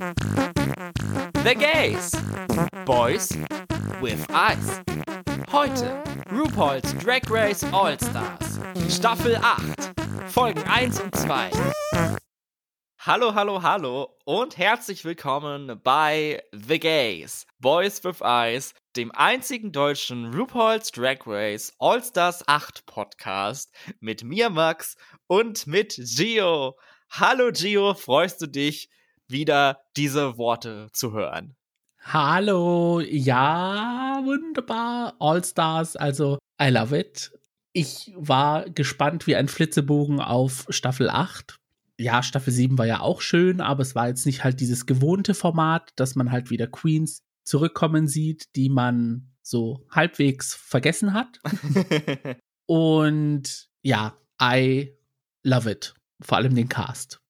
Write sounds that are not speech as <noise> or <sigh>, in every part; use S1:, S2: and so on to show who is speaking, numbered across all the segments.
S1: The Gays. Boys with Eyes. Heute RuPaul's Drag Race All Stars. Staffel 8. Folgen 1 und 2. Hallo, hallo, hallo und herzlich willkommen bei The Gays, Boys with Eyes, dem einzigen deutschen RuPaul's Drag Race All Stars 8 Podcast mit mir, Max, und mit Gio. Hallo, Gio, freust du dich, wieder diese Worte zu hören?
S2: Hallo, ja, wunderbar, All Stars, also I love it. Ich war gespannt wie ein Flitzebogen auf Staffel 8 ja, Staffel 7 war ja auch schön, aber es war jetzt nicht halt dieses gewohnte Format, dass man halt wieder Queens zurückkommen sieht, die man so halbwegs vergessen hat. <laughs> Und ja, I love it. Vor allem den Cast.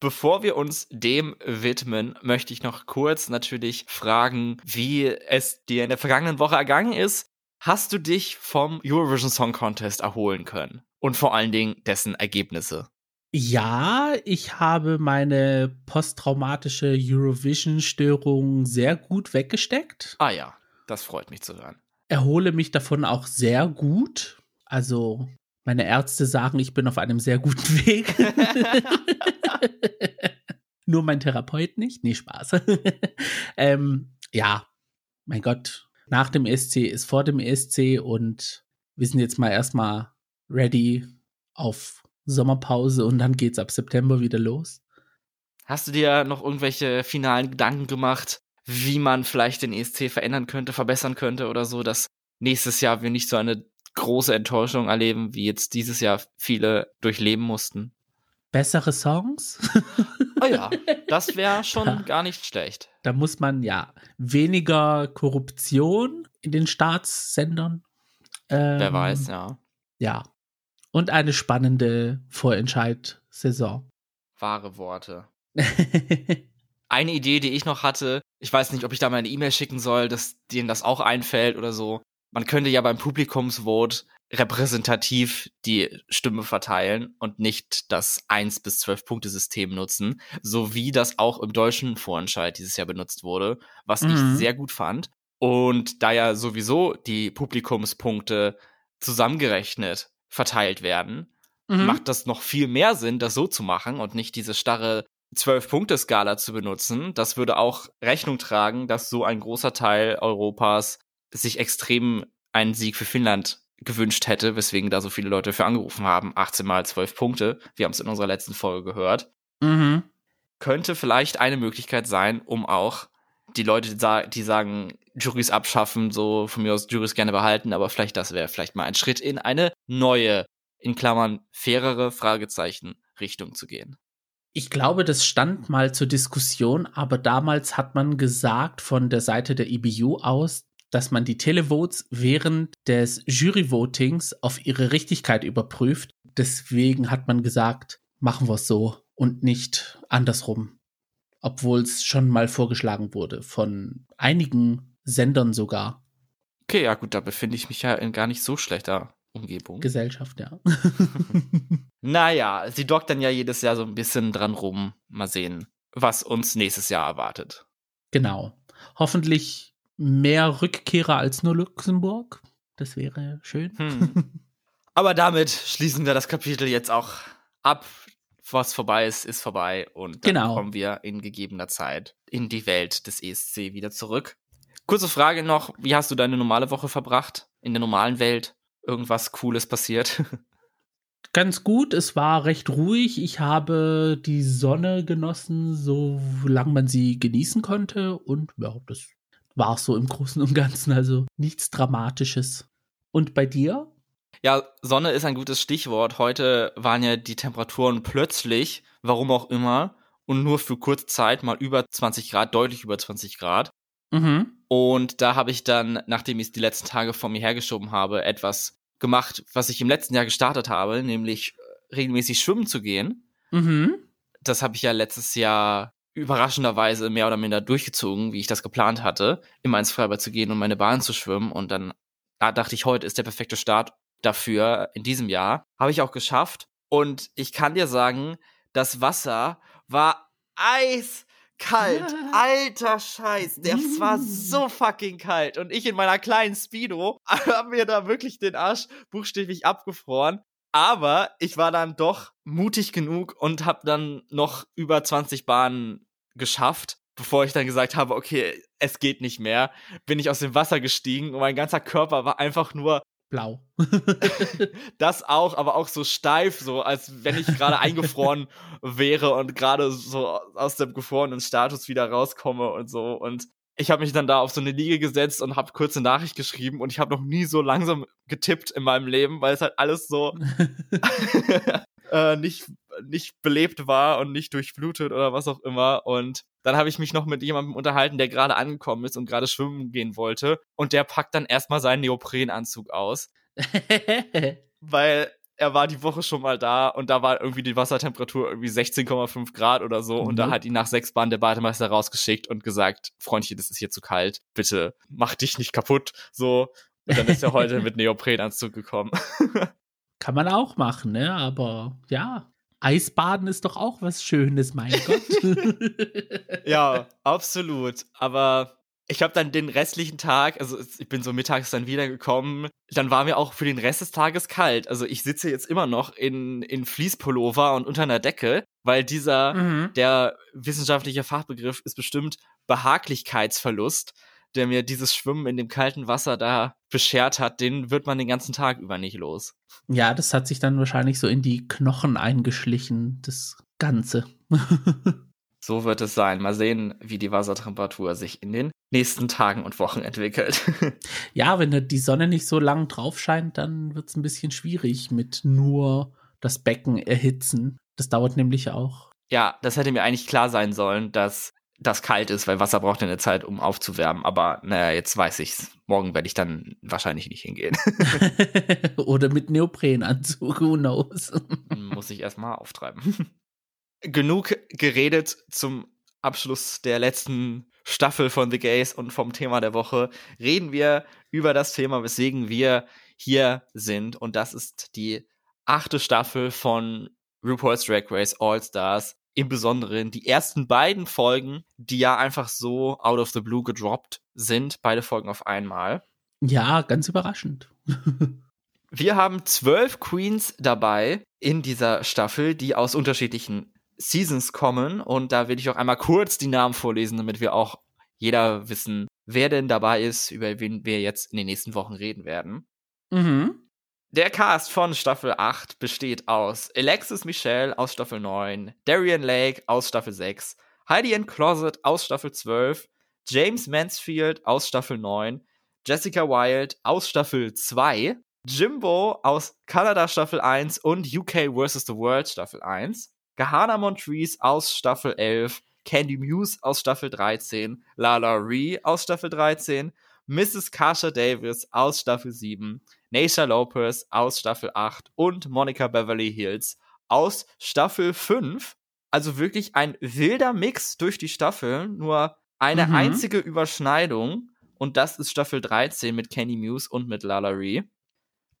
S1: Bevor wir uns dem widmen, möchte ich noch kurz natürlich fragen, wie es dir in der vergangenen Woche ergangen ist. Hast du dich vom Eurovision Song Contest erholen können? Und vor allen Dingen dessen Ergebnisse?
S2: Ja, ich habe meine posttraumatische Eurovision-Störung sehr gut weggesteckt.
S1: Ah ja, das freut mich zu hören.
S2: Erhole mich davon auch sehr gut. Also, meine Ärzte sagen, ich bin auf einem sehr guten <laughs> Weg. <laughs> Nur mein Therapeut nicht. Nee, Spaß. <laughs> ähm, ja, mein Gott, nach dem ESC ist vor dem ESC und wir sind jetzt mal erstmal ready auf Sommerpause und dann geht's ab September wieder los.
S1: Hast du dir noch irgendwelche finalen Gedanken gemacht, wie man vielleicht den ESC verändern könnte, verbessern könnte oder so, dass nächstes Jahr wir nicht so eine große Enttäuschung erleben, wie jetzt dieses Jahr viele durchleben mussten?
S2: Bessere Songs?
S1: Oh ja, <laughs> das wäre schon ja. gar nicht schlecht.
S2: Da muss man ja weniger Korruption in den Staatssendern.
S1: Ähm, Wer weiß, ja.
S2: Ja, und eine spannende Vorentscheid-Saison.
S1: Wahre Worte. <laughs> eine Idee, die ich noch hatte, ich weiß nicht, ob ich da mal eine E-Mail schicken soll, dass denen das auch einfällt oder so. Man könnte ja beim Publikumsvote repräsentativ die Stimme verteilen und nicht das 1 bis 12 Punkte System nutzen, so wie das auch im deutschen Vorentscheid dieses Jahr benutzt wurde, was mhm. ich sehr gut fand. Und da ja sowieso die Publikumspunkte zusammengerechnet verteilt werden, mhm. macht das noch viel mehr Sinn, das so zu machen und nicht diese starre Zwölf-Punkte-Skala zu benutzen. Das würde auch Rechnung tragen, dass so ein großer Teil Europas sich extrem einen Sieg für Finnland gewünscht hätte, weswegen da so viele Leute für angerufen haben. 18 mal 12 Punkte. Wir haben es in unserer letzten Folge gehört.
S2: Mhm.
S1: Könnte vielleicht eine Möglichkeit sein, um auch die Leute, die sagen, Juries abschaffen, so von mir aus Juries gerne behalten, aber vielleicht das wäre vielleicht mal ein Schritt in eine neue, in Klammern fairere Fragezeichen Richtung zu gehen.
S2: Ich glaube, das stand mal zur Diskussion, aber damals hat man gesagt von der Seite der EBU aus, dass man die Televotes während des Juryvotings auf ihre Richtigkeit überprüft. Deswegen hat man gesagt, machen wir es so und nicht andersrum. Obwohl es schon mal vorgeschlagen wurde von einigen Sendern sogar.
S1: Okay, ja gut, da befinde ich mich ja in gar nicht so schlechter Umgebung.
S2: Gesellschaft, ja. <laughs>
S1: naja, sie doktern ja jedes Jahr so ein bisschen dran rum. Mal sehen, was uns nächstes Jahr erwartet.
S2: Genau. Hoffentlich mehr Rückkehrer als nur Luxemburg. Das wäre schön. Hm. <laughs>
S1: Aber damit schließen wir das Kapitel jetzt auch ab. Was vorbei ist, ist vorbei. Und dann genau. kommen wir in gegebener Zeit in die Welt des ESC wieder zurück. Kurze Frage noch, wie hast du deine normale Woche verbracht? In der normalen Welt? Irgendwas Cooles passiert? <laughs>
S2: Ganz gut, es war recht ruhig. Ich habe die Sonne genossen, solange man sie genießen konnte. Und ja, das war so im Großen und Ganzen. Also nichts Dramatisches. Und bei dir?
S1: Ja, Sonne ist ein gutes Stichwort. Heute waren ja die Temperaturen plötzlich, warum auch immer, und nur für kurze Zeit mal über 20 Grad, deutlich über 20 Grad.
S2: Mhm.
S1: Und da habe ich dann, nachdem ich es die letzten Tage vor mir hergeschoben habe, etwas gemacht, was ich im letzten Jahr gestartet habe, nämlich äh, regelmäßig schwimmen zu gehen.
S2: Mhm.
S1: Das habe ich ja letztes Jahr überraschenderweise mehr oder minder durchgezogen, wie ich das geplant hatte, immer ins Freibad zu gehen und meine Bahn zu schwimmen. Und dann da dachte ich, heute ist der perfekte Start dafür in diesem Jahr. Habe ich auch geschafft. Und ich kann dir sagen, das Wasser war eis kalt. <laughs> Alter Scheiß. Der war so fucking kalt. Und ich in meiner kleinen Speedo <laughs> habe mir da wirklich den Arsch buchstäblich abgefroren. Aber ich war dann doch mutig genug und habe dann noch über 20 Bahnen geschafft. Bevor ich dann gesagt habe, okay, es geht nicht mehr, bin ich aus dem Wasser gestiegen und mein ganzer Körper war einfach nur
S2: blau. <laughs>
S1: das auch, aber auch so steif, so als wenn ich gerade <laughs> eingefroren wäre und gerade so aus dem gefrorenen Status wieder rauskomme und so. Und ich habe mich dann da auf so eine Liege gesetzt und habe kurze Nachricht geschrieben und ich habe noch nie so langsam getippt in meinem Leben, weil es halt alles so <laughs> äh, nicht nicht belebt war und nicht durchflutet oder was auch immer. Und dann habe ich mich noch mit jemandem unterhalten, der gerade angekommen ist und gerade schwimmen gehen wollte. Und der packt dann erstmal seinen Neoprenanzug aus. <laughs> weil er war die Woche schon mal da und da war irgendwie die Wassertemperatur irgendwie 16,5 Grad oder so. Mhm. Und da mhm. hat ihn nach sechs Bahnen der Bademeister rausgeschickt und gesagt, Freundchen, das ist hier zu kalt. Bitte mach dich nicht kaputt. So. Und dann ist er heute <laughs> mit Neoprenanzug gekommen. <laughs>
S2: Kann man auch machen, ne? Aber ja, Eisbaden ist doch auch was Schönes, mein <laughs> Gott. <laughs>
S1: ja, absolut. Aber ich habe dann den restlichen Tag, also ich bin so mittags dann wiedergekommen, dann war mir auch für den Rest des Tages kalt. Also ich sitze jetzt immer noch in, in Fließpullover und unter einer Decke, weil dieser, mhm. der wissenschaftliche Fachbegriff ist bestimmt Behaglichkeitsverlust der mir dieses Schwimmen in dem kalten Wasser da beschert hat, den wird man den ganzen Tag über nicht los.
S2: Ja, das hat sich dann wahrscheinlich so in die Knochen eingeschlichen, das Ganze. <laughs>
S1: so wird es sein. Mal sehen, wie die Wassertemperatur sich in den nächsten Tagen und Wochen entwickelt. <laughs>
S2: ja, wenn die Sonne nicht so lang drauf scheint, dann wird es ein bisschen schwierig mit nur das Becken erhitzen. Das dauert nämlich auch.
S1: Ja, das hätte mir eigentlich klar sein sollen, dass das kalt ist, weil Wasser braucht ja eine Zeit, um aufzuwärmen. Aber naja, jetzt weiß ich's. Morgen werde ich dann wahrscheinlich nicht hingehen. <laughs>
S2: Oder mit Neoprenanzug, who knows. <laughs>
S1: Muss ich erstmal auftreiben. <laughs> Genug geredet zum Abschluss der letzten Staffel von The Gays und vom Thema der Woche. Reden wir über das Thema, weswegen wir hier sind. Und das ist die achte Staffel von RuPaul's Drag Race All Stars im Besonderen die ersten beiden Folgen, die ja einfach so out of the blue gedroppt sind, beide Folgen auf einmal.
S2: Ja, ganz überraschend. <laughs>
S1: Wir haben zwölf Queens dabei in dieser Staffel, die aus unterschiedlichen Seasons kommen. Und da will ich auch einmal kurz die Namen vorlesen, damit wir auch jeder wissen, wer denn dabei ist, über wen wir jetzt in den nächsten Wochen reden werden. Mhm. Der Cast von Staffel 8 besteht aus Alexis Michelle aus Staffel 9, Darian Lake aus Staffel 6, Heidi and Closet aus Staffel 12, James Mansfield aus Staffel 9, Jessica Wilde aus Staffel 2, Jimbo aus Kanada Staffel 1 und UK vs. The World Staffel 1, Gahana Montrese aus Staffel 11, Candy Muse aus Staffel 13, Lala Ree aus Staffel 13, Mrs. Kasha Davis aus Staffel 7, Naisha Lopez aus Staffel 8 und Monica Beverly Hills aus Staffel 5. Also wirklich ein wilder Mix durch die Staffel, nur eine mhm. einzige Überschneidung. Und das ist Staffel 13 mit Kenny Muse und mit Lala Ree.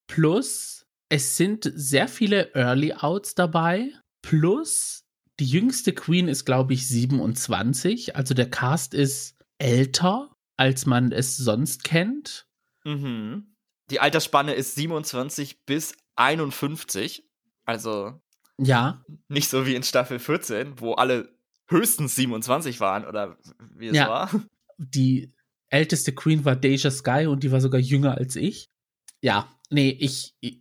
S2: Plus, es sind sehr viele Early Outs dabei. Plus, die jüngste Queen ist, glaube ich, 27. Also der Cast ist älter, als man es sonst kennt.
S1: Mhm die Altersspanne ist 27 bis 51. Also
S2: ja.
S1: Nicht so wie in Staffel 14, wo alle höchstens 27 waren oder wie es ja. war.
S2: Die älteste Queen war Deja Sky und die war sogar jünger als ich. Ja, nee, ich, I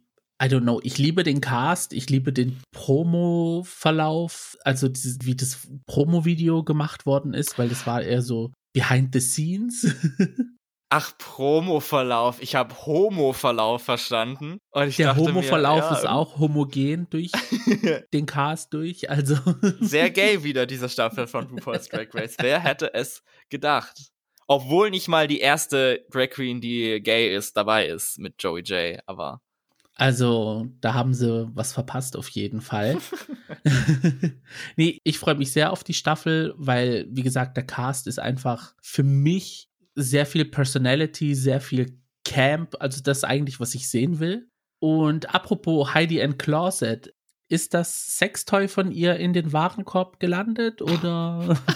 S2: don't know. Ich liebe den Cast, ich liebe den Promo-Verlauf, also dieses, wie das Promo-Video gemacht worden ist, weil das war eher so behind the scenes. <laughs>
S1: Ach, Promo-Verlauf. Ich habe Homo-Verlauf verstanden.
S2: Und ich Der Homo-Verlauf ja, ist auch homogen durch <laughs> den Cast durch. Also
S1: sehr gay <laughs> wieder diese Staffel von RuPaul's Drag Race. Wer hätte es gedacht? Obwohl nicht mal die erste Drag Queen, die gay ist, dabei ist mit Joey J. Aber
S2: also, da haben sie was verpasst auf jeden Fall. <laughs> nee, ich freue mich sehr auf die Staffel, weil, wie gesagt, der Cast ist einfach für mich sehr viel Personality, sehr viel Camp, also das eigentlich, was ich sehen will. Und apropos Heidi and Closet, ist das Sextoy von ihr in den Warenkorb gelandet oder? <laughs>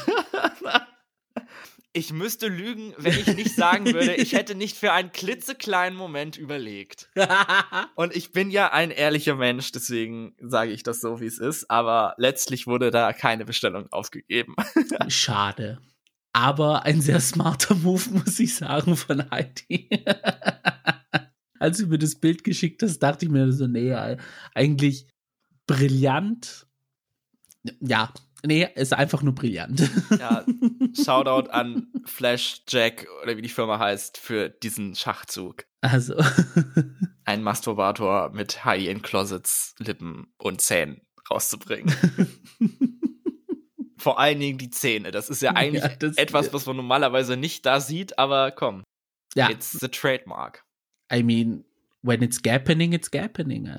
S1: Ich müsste lügen, wenn ich nicht sagen würde, ich hätte nicht für einen klitzekleinen Moment überlegt. <laughs> Und ich bin ja ein ehrlicher Mensch, deswegen sage ich das so, wie es ist. Aber letztlich wurde da keine Bestellung aufgegeben. <laughs>
S2: Schade. Aber ein sehr smarter Move, <laughs> muss ich sagen, von Heidi. Als du mir das Bild geschickt hast, dachte ich mir so, nee, eigentlich brillant. Ja, Nee, ist einfach nur brillant.
S1: Ja, Shoutout an Flash Jack oder wie die Firma heißt für diesen Schachzug.
S2: Also. <laughs>
S1: Ein Masturbator mit High-End Closets, Lippen und Zähnen rauszubringen. <laughs> Vor allen Dingen die Zähne. Das ist ja <laughs> eigentlich ja, etwas, was man normalerweise nicht da sieht, aber komm. Ja. It's the trademark.
S2: I mean, when it's gappening, it's gappening. <laughs>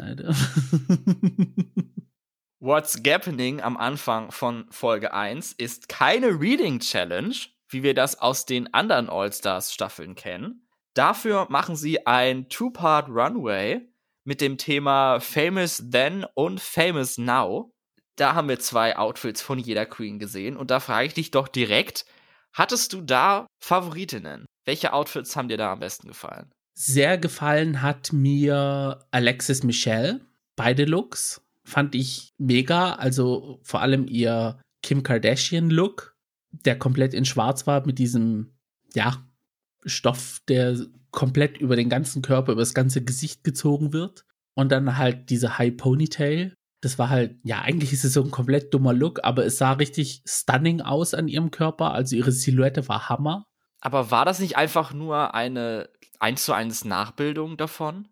S1: What's Gappening am Anfang von Folge 1 ist keine Reading Challenge, wie wir das aus den anderen All-Stars-Staffeln kennen. Dafür machen sie ein Two-Part Runway mit dem Thema Famous Then und Famous Now. Da haben wir zwei Outfits von jeder Queen gesehen und da frage ich dich doch direkt, hattest du da Favoritinnen? Welche Outfits haben dir da am besten gefallen?
S2: Sehr gefallen hat mir Alexis Michelle, beide Looks fand ich mega. Also vor allem ihr Kim Kardashian-Look, der komplett in Schwarz war mit diesem, ja, Stoff, der komplett über den ganzen Körper, über das ganze Gesicht gezogen wird. Und dann halt diese High Ponytail. Das war halt, ja, eigentlich ist es so ein komplett dummer Look, aber es sah richtig stunning aus an ihrem Körper. Also ihre Silhouette war Hammer.
S1: Aber war das nicht einfach nur eine 1 zu 1 Nachbildung davon?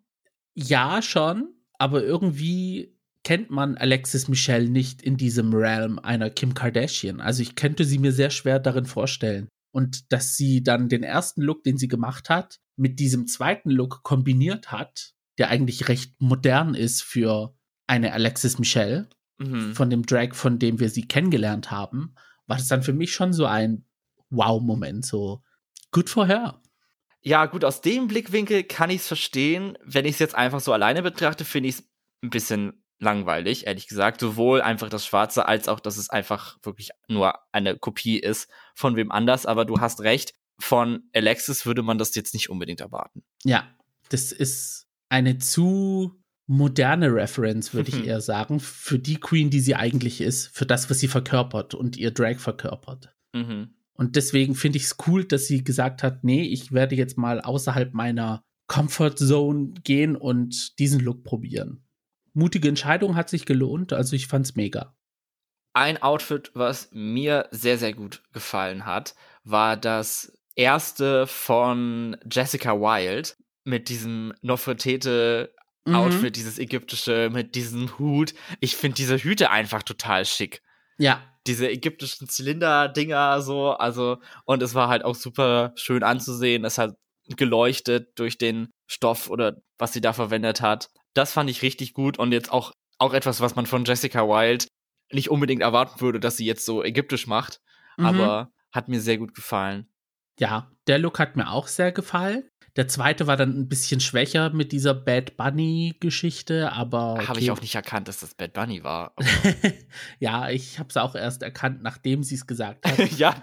S2: Ja, schon. Aber irgendwie kennt man Alexis Michelle nicht in diesem Realm einer Kim Kardashian. Also ich könnte sie mir sehr schwer darin vorstellen. Und dass sie dann den ersten Look, den sie gemacht hat, mit diesem zweiten Look kombiniert hat, der eigentlich recht modern ist für eine Alexis Michelle, mhm. von dem Drag, von dem wir sie kennengelernt haben, war das dann für mich schon so ein Wow-Moment, so good for her.
S1: Ja, gut, aus dem Blickwinkel kann ich es verstehen. Wenn ich es jetzt einfach so alleine betrachte, finde ich es ein bisschen langweilig, ehrlich gesagt. Sowohl einfach das Schwarze, als auch, dass es einfach wirklich nur eine Kopie ist von wem anders. Aber du hast recht, von Alexis würde man das jetzt nicht unbedingt erwarten.
S2: Ja, das ist eine zu moderne Reference, würde ich eher sagen, für die Queen, die sie eigentlich ist, für das, was sie verkörpert und ihr Drag verkörpert. Mhm. Und deswegen finde ich es cool, dass sie gesagt hat, nee, ich werde jetzt mal außerhalb meiner Comfort Zone gehen und diesen Look probieren mutige Entscheidung, hat sich gelohnt. Also ich fand's mega.
S1: Ein Outfit, was mir sehr, sehr gut gefallen hat, war das erste von Jessica Wilde mit diesem Nofretete-Outfit, mhm. dieses ägyptische, mit diesem Hut. Ich finde diese Hüte einfach total schick.
S2: Ja.
S1: Diese ägyptischen Zylinder-Dinger, so, also, und es war halt auch super schön anzusehen. Es hat geleuchtet durch den Stoff oder was sie da verwendet hat. Das fand ich richtig gut und jetzt auch, auch etwas, was man von Jessica Wilde nicht unbedingt erwarten würde, dass sie jetzt so ägyptisch macht, mhm. aber hat mir sehr gut gefallen.
S2: Ja, der Look hat mir auch sehr gefallen. Der zweite war dann ein bisschen schwächer mit dieser Bad Bunny-Geschichte, aber.
S1: Okay. Habe ich auch nicht erkannt, dass das Bad Bunny war. <laughs>
S2: ja, ich habe es auch erst erkannt, nachdem sie es gesagt hat. <laughs>
S1: ja,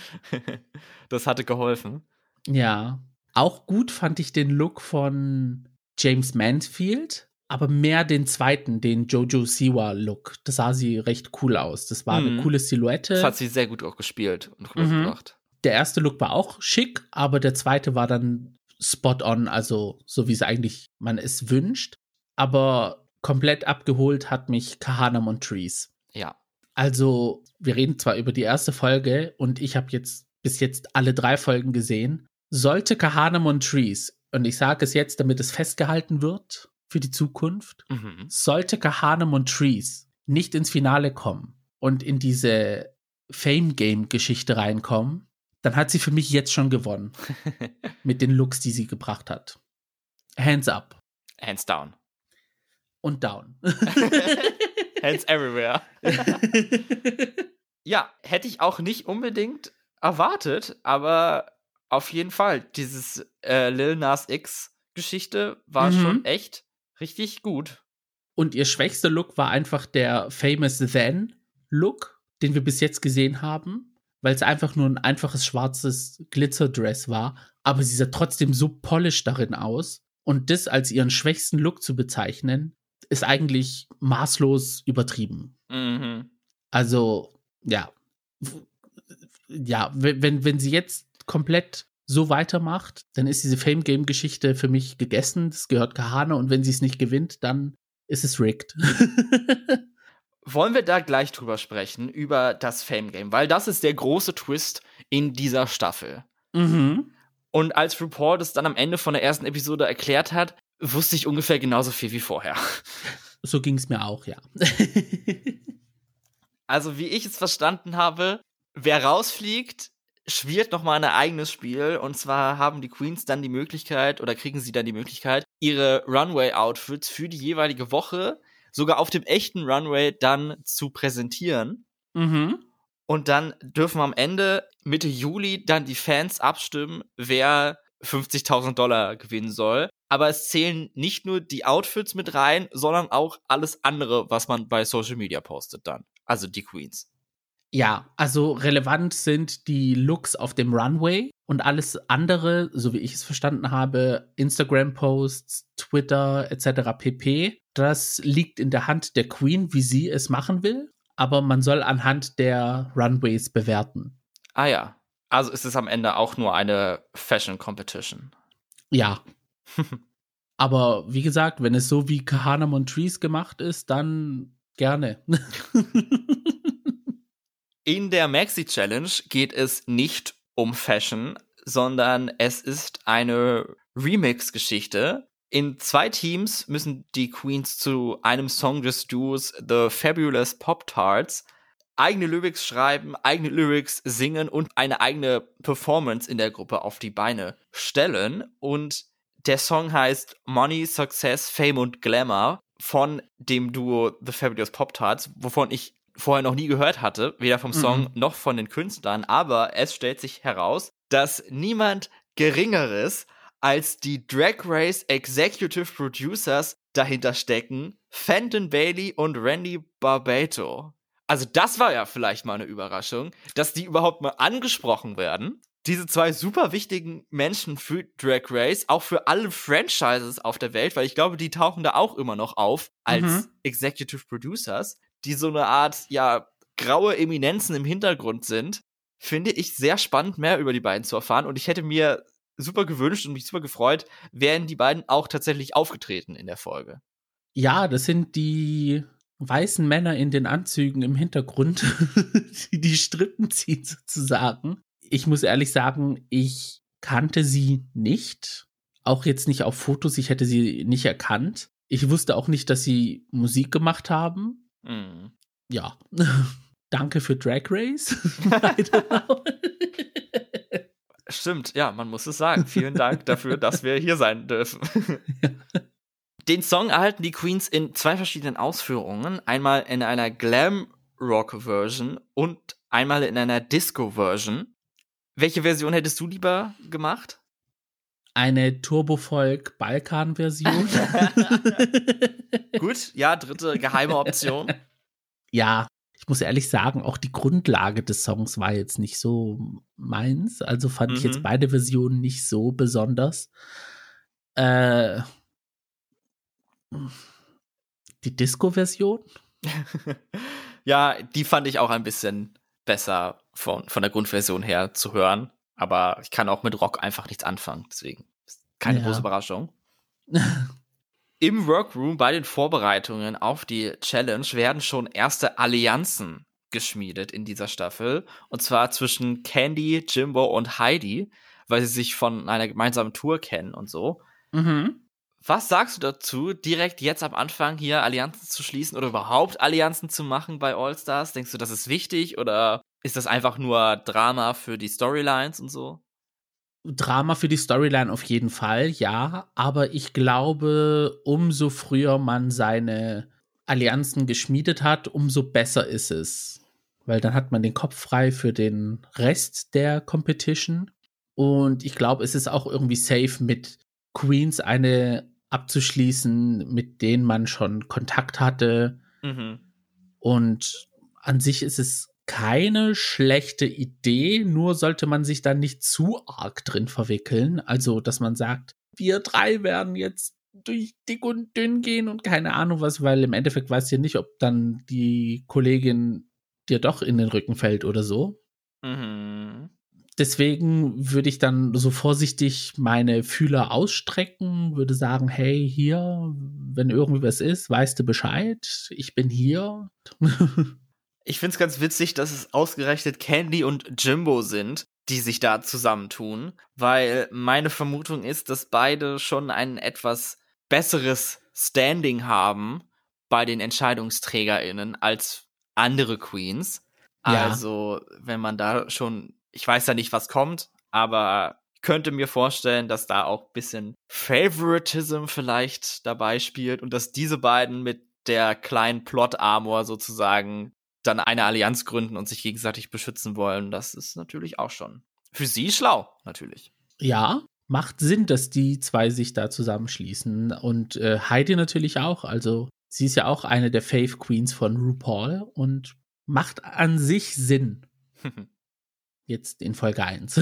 S1: <laughs> das hatte geholfen.
S2: Ja. Auch gut fand ich den Look von James Mansfield, aber mehr den zweiten, den Jojo Siwa Look. Das sah sie recht cool aus. Das war mhm. eine coole Silhouette.
S1: Das hat sie sehr gut auch gespielt und rübergebracht.
S2: Mhm. Der erste Look war auch schick, aber der zweite war dann spot on, also so wie es eigentlich man es wünscht. Aber komplett abgeholt hat mich Kahana Montrese.
S1: Ja.
S2: Also, wir reden zwar über die erste Folge und ich habe jetzt bis jetzt alle drei Folgen gesehen. Sollte Kahana Montrese und ich sage es jetzt, damit es festgehalten wird für die Zukunft, mhm. sollte Kahana Montrese nicht ins Finale kommen und in diese Fame-Game-Geschichte reinkommen, dann hat sie für mich jetzt schon gewonnen. <laughs> mit den Looks, die sie gebracht hat. Hands up.
S1: Hands down.
S2: Und down. <laughs>
S1: Hands everywhere. <laughs> ja, hätte ich auch nicht unbedingt erwartet, aber auf jeden Fall. Dieses äh, Lil Nas X Geschichte war mhm. schon echt richtig gut.
S2: Und ihr schwächster Look war einfach der Famous Then Look, den wir bis jetzt gesehen haben. Weil es einfach nur ein einfaches schwarzes Glitzerdress war, aber sie sah trotzdem so polished darin aus. Und das als ihren schwächsten Look zu bezeichnen, ist eigentlich maßlos übertrieben.
S1: Mhm.
S2: Also, ja. Ja, wenn, wenn sie jetzt komplett so weitermacht, dann ist diese Fame-Game-Geschichte für mich gegessen. Das gehört Kahana und wenn sie es nicht gewinnt, dann ist es rigged. <laughs>
S1: Wollen wir da gleich drüber sprechen, über das Fame-Game, weil das ist der große Twist in dieser Staffel.
S2: Mhm.
S1: Und als Report es dann am Ende von der ersten Episode erklärt hat, wusste ich ungefähr genauso viel wie vorher. <laughs>
S2: So ging es mir auch, ja. <laughs>
S1: also, wie ich es verstanden habe, wer rausfliegt, schwirrt nochmal ein eigenes Spiel. Und zwar haben die Queens dann die Möglichkeit oder kriegen sie dann die Möglichkeit, ihre Runway-Outfits für die jeweilige Woche sogar auf dem echten Runway dann zu präsentieren.
S2: Mhm.
S1: Und dann dürfen am Ende Mitte Juli dann die Fans abstimmen, wer 50.000 Dollar gewinnen soll. Aber es zählen nicht nur die Outfits mit rein, sondern auch alles andere, was man bei Social Media postet dann. Also die Queens.
S2: Ja, also relevant sind die Looks auf dem Runway und alles andere, so wie ich es verstanden habe, Instagram-Posts, Twitter etc. pp. Das liegt in der Hand der Queen, wie sie es machen will, aber man soll anhand der Runways bewerten.
S1: Ah ja, also ist es am Ende auch nur eine Fashion Competition.
S2: Ja. <laughs> aber wie gesagt, wenn es so wie Kahana Montrese gemacht ist, dann gerne. <laughs>
S1: In der Maxi Challenge geht es nicht um Fashion, sondern es ist eine Remix-Geschichte. In zwei Teams müssen die Queens zu einem Song des Duos The Fabulous Pop Tarts eigene Lyrics schreiben, eigene Lyrics singen und eine eigene Performance in der Gruppe auf die Beine stellen. Und der Song heißt Money, Success, Fame und Glamour von dem Duo The Fabulous Pop Tarts, wovon ich vorher noch nie gehört hatte, weder vom Song mhm. noch von den Künstlern, aber es stellt sich heraus, dass niemand Geringeres als die Drag Race Executive Producers dahinter stecken, Fenton Bailey und Randy Barbato. Also das war ja vielleicht mal eine Überraschung, dass die überhaupt mal angesprochen werden. Diese zwei super wichtigen Menschen für Drag Race, auch für alle Franchises auf der Welt, weil ich glaube, die tauchen da auch immer noch auf als mhm. Executive Producers die so eine Art, ja, graue Eminenzen im Hintergrund sind, finde ich sehr spannend, mehr über die beiden zu erfahren. Und ich hätte mir super gewünscht und mich super gefreut, wären die beiden auch tatsächlich aufgetreten in der Folge.
S2: Ja, das sind die weißen Männer in den Anzügen im Hintergrund, <laughs> die die Strippen ziehen sozusagen. Ich muss ehrlich sagen, ich kannte sie nicht. Auch jetzt nicht auf Fotos, ich hätte sie nicht erkannt. Ich wusste auch nicht, dass sie Musik gemacht haben.
S1: Mhm.
S2: Ja. <laughs> Danke für Drag Race. <laughs> <laughs>
S1: Stimmt, ja, man muss es sagen. Vielen Dank dafür, dass wir hier sein dürfen. Den Song erhalten die Queens in zwei verschiedenen Ausführungen. Einmal in einer Glam-Rock-Version und einmal in einer Disco-Version. Welche Version hättest du lieber gemacht?
S2: Eine Turbofolk Balkan Version. <laughs>
S1: Gut, ja, dritte geheime Option. <laughs>
S2: Ja, ich muss ehrlich sagen, auch die Grundlage des Songs war jetzt nicht so meins, also fand mhm. ich jetzt mhm. beide Versionen nicht so besonders. Äh, die Disco-Version? <laughs>
S1: ja, die fand ich auch ein bisschen besser von, von der Grundversion her zu hören. Aber ich kann auch mit Rock einfach nichts anfangen. Deswegen keine ja. große Überraschung. <laughs> Im Workroom bei den Vorbereitungen auf die Challenge werden schon erste Allianzen geschmiedet in dieser Staffel. Und zwar zwischen Candy, Jimbo und Heidi, weil sie sich von einer gemeinsamen Tour kennen und so.
S2: Mhm.
S1: Was sagst du dazu, direkt jetzt am Anfang hier Allianzen zu schließen oder überhaupt Allianzen zu machen bei All Stars? Denkst du, das ist wichtig oder ist das einfach nur Drama für die Storylines und so?
S2: Drama für die Storyline auf jeden Fall, ja. Aber ich glaube, umso früher man seine Allianzen geschmiedet hat, umso besser ist es. Weil dann hat man den Kopf frei für den Rest der Competition. Und ich glaube, es ist auch irgendwie safe, mit Queens eine abzuschließen, mit denen man schon Kontakt hatte.
S1: Mhm.
S2: Und an sich ist es keine schlechte Idee, nur sollte man sich da nicht zu arg drin verwickeln. Also, dass man sagt, wir drei werden jetzt durch dick und dünn gehen und keine Ahnung was, weil im Endeffekt weißt du ja nicht, ob dann die Kollegin dir doch in den Rücken fällt oder so. Mhm. Deswegen würde ich dann so vorsichtig meine Fühler ausstrecken, würde sagen, hey, hier, wenn irgendwie was ist, weißt du Bescheid, ich bin hier. <laughs>
S1: ich finde es ganz witzig, dass es ausgerechnet Candy und Jimbo sind, die sich da zusammentun, weil meine Vermutung ist, dass beide schon ein etwas besseres Standing haben bei den EntscheidungsträgerInnen als andere Queens. Ja. Also, wenn man da schon, ich weiß ja nicht, was kommt, aber ich könnte mir vorstellen, dass da auch ein bisschen Favoritism vielleicht dabei spielt und dass diese beiden mit der kleinen Plot-Armor sozusagen dann eine Allianz gründen und sich gegenseitig beschützen wollen. Das ist natürlich auch schon für sie schlau, natürlich.
S2: Ja, macht Sinn, dass die zwei sich da zusammenschließen. Und äh, Heidi natürlich auch. Also sie ist ja auch eine der Fave Queens von RuPaul und macht an sich Sinn. <laughs> Jetzt in Folge 1.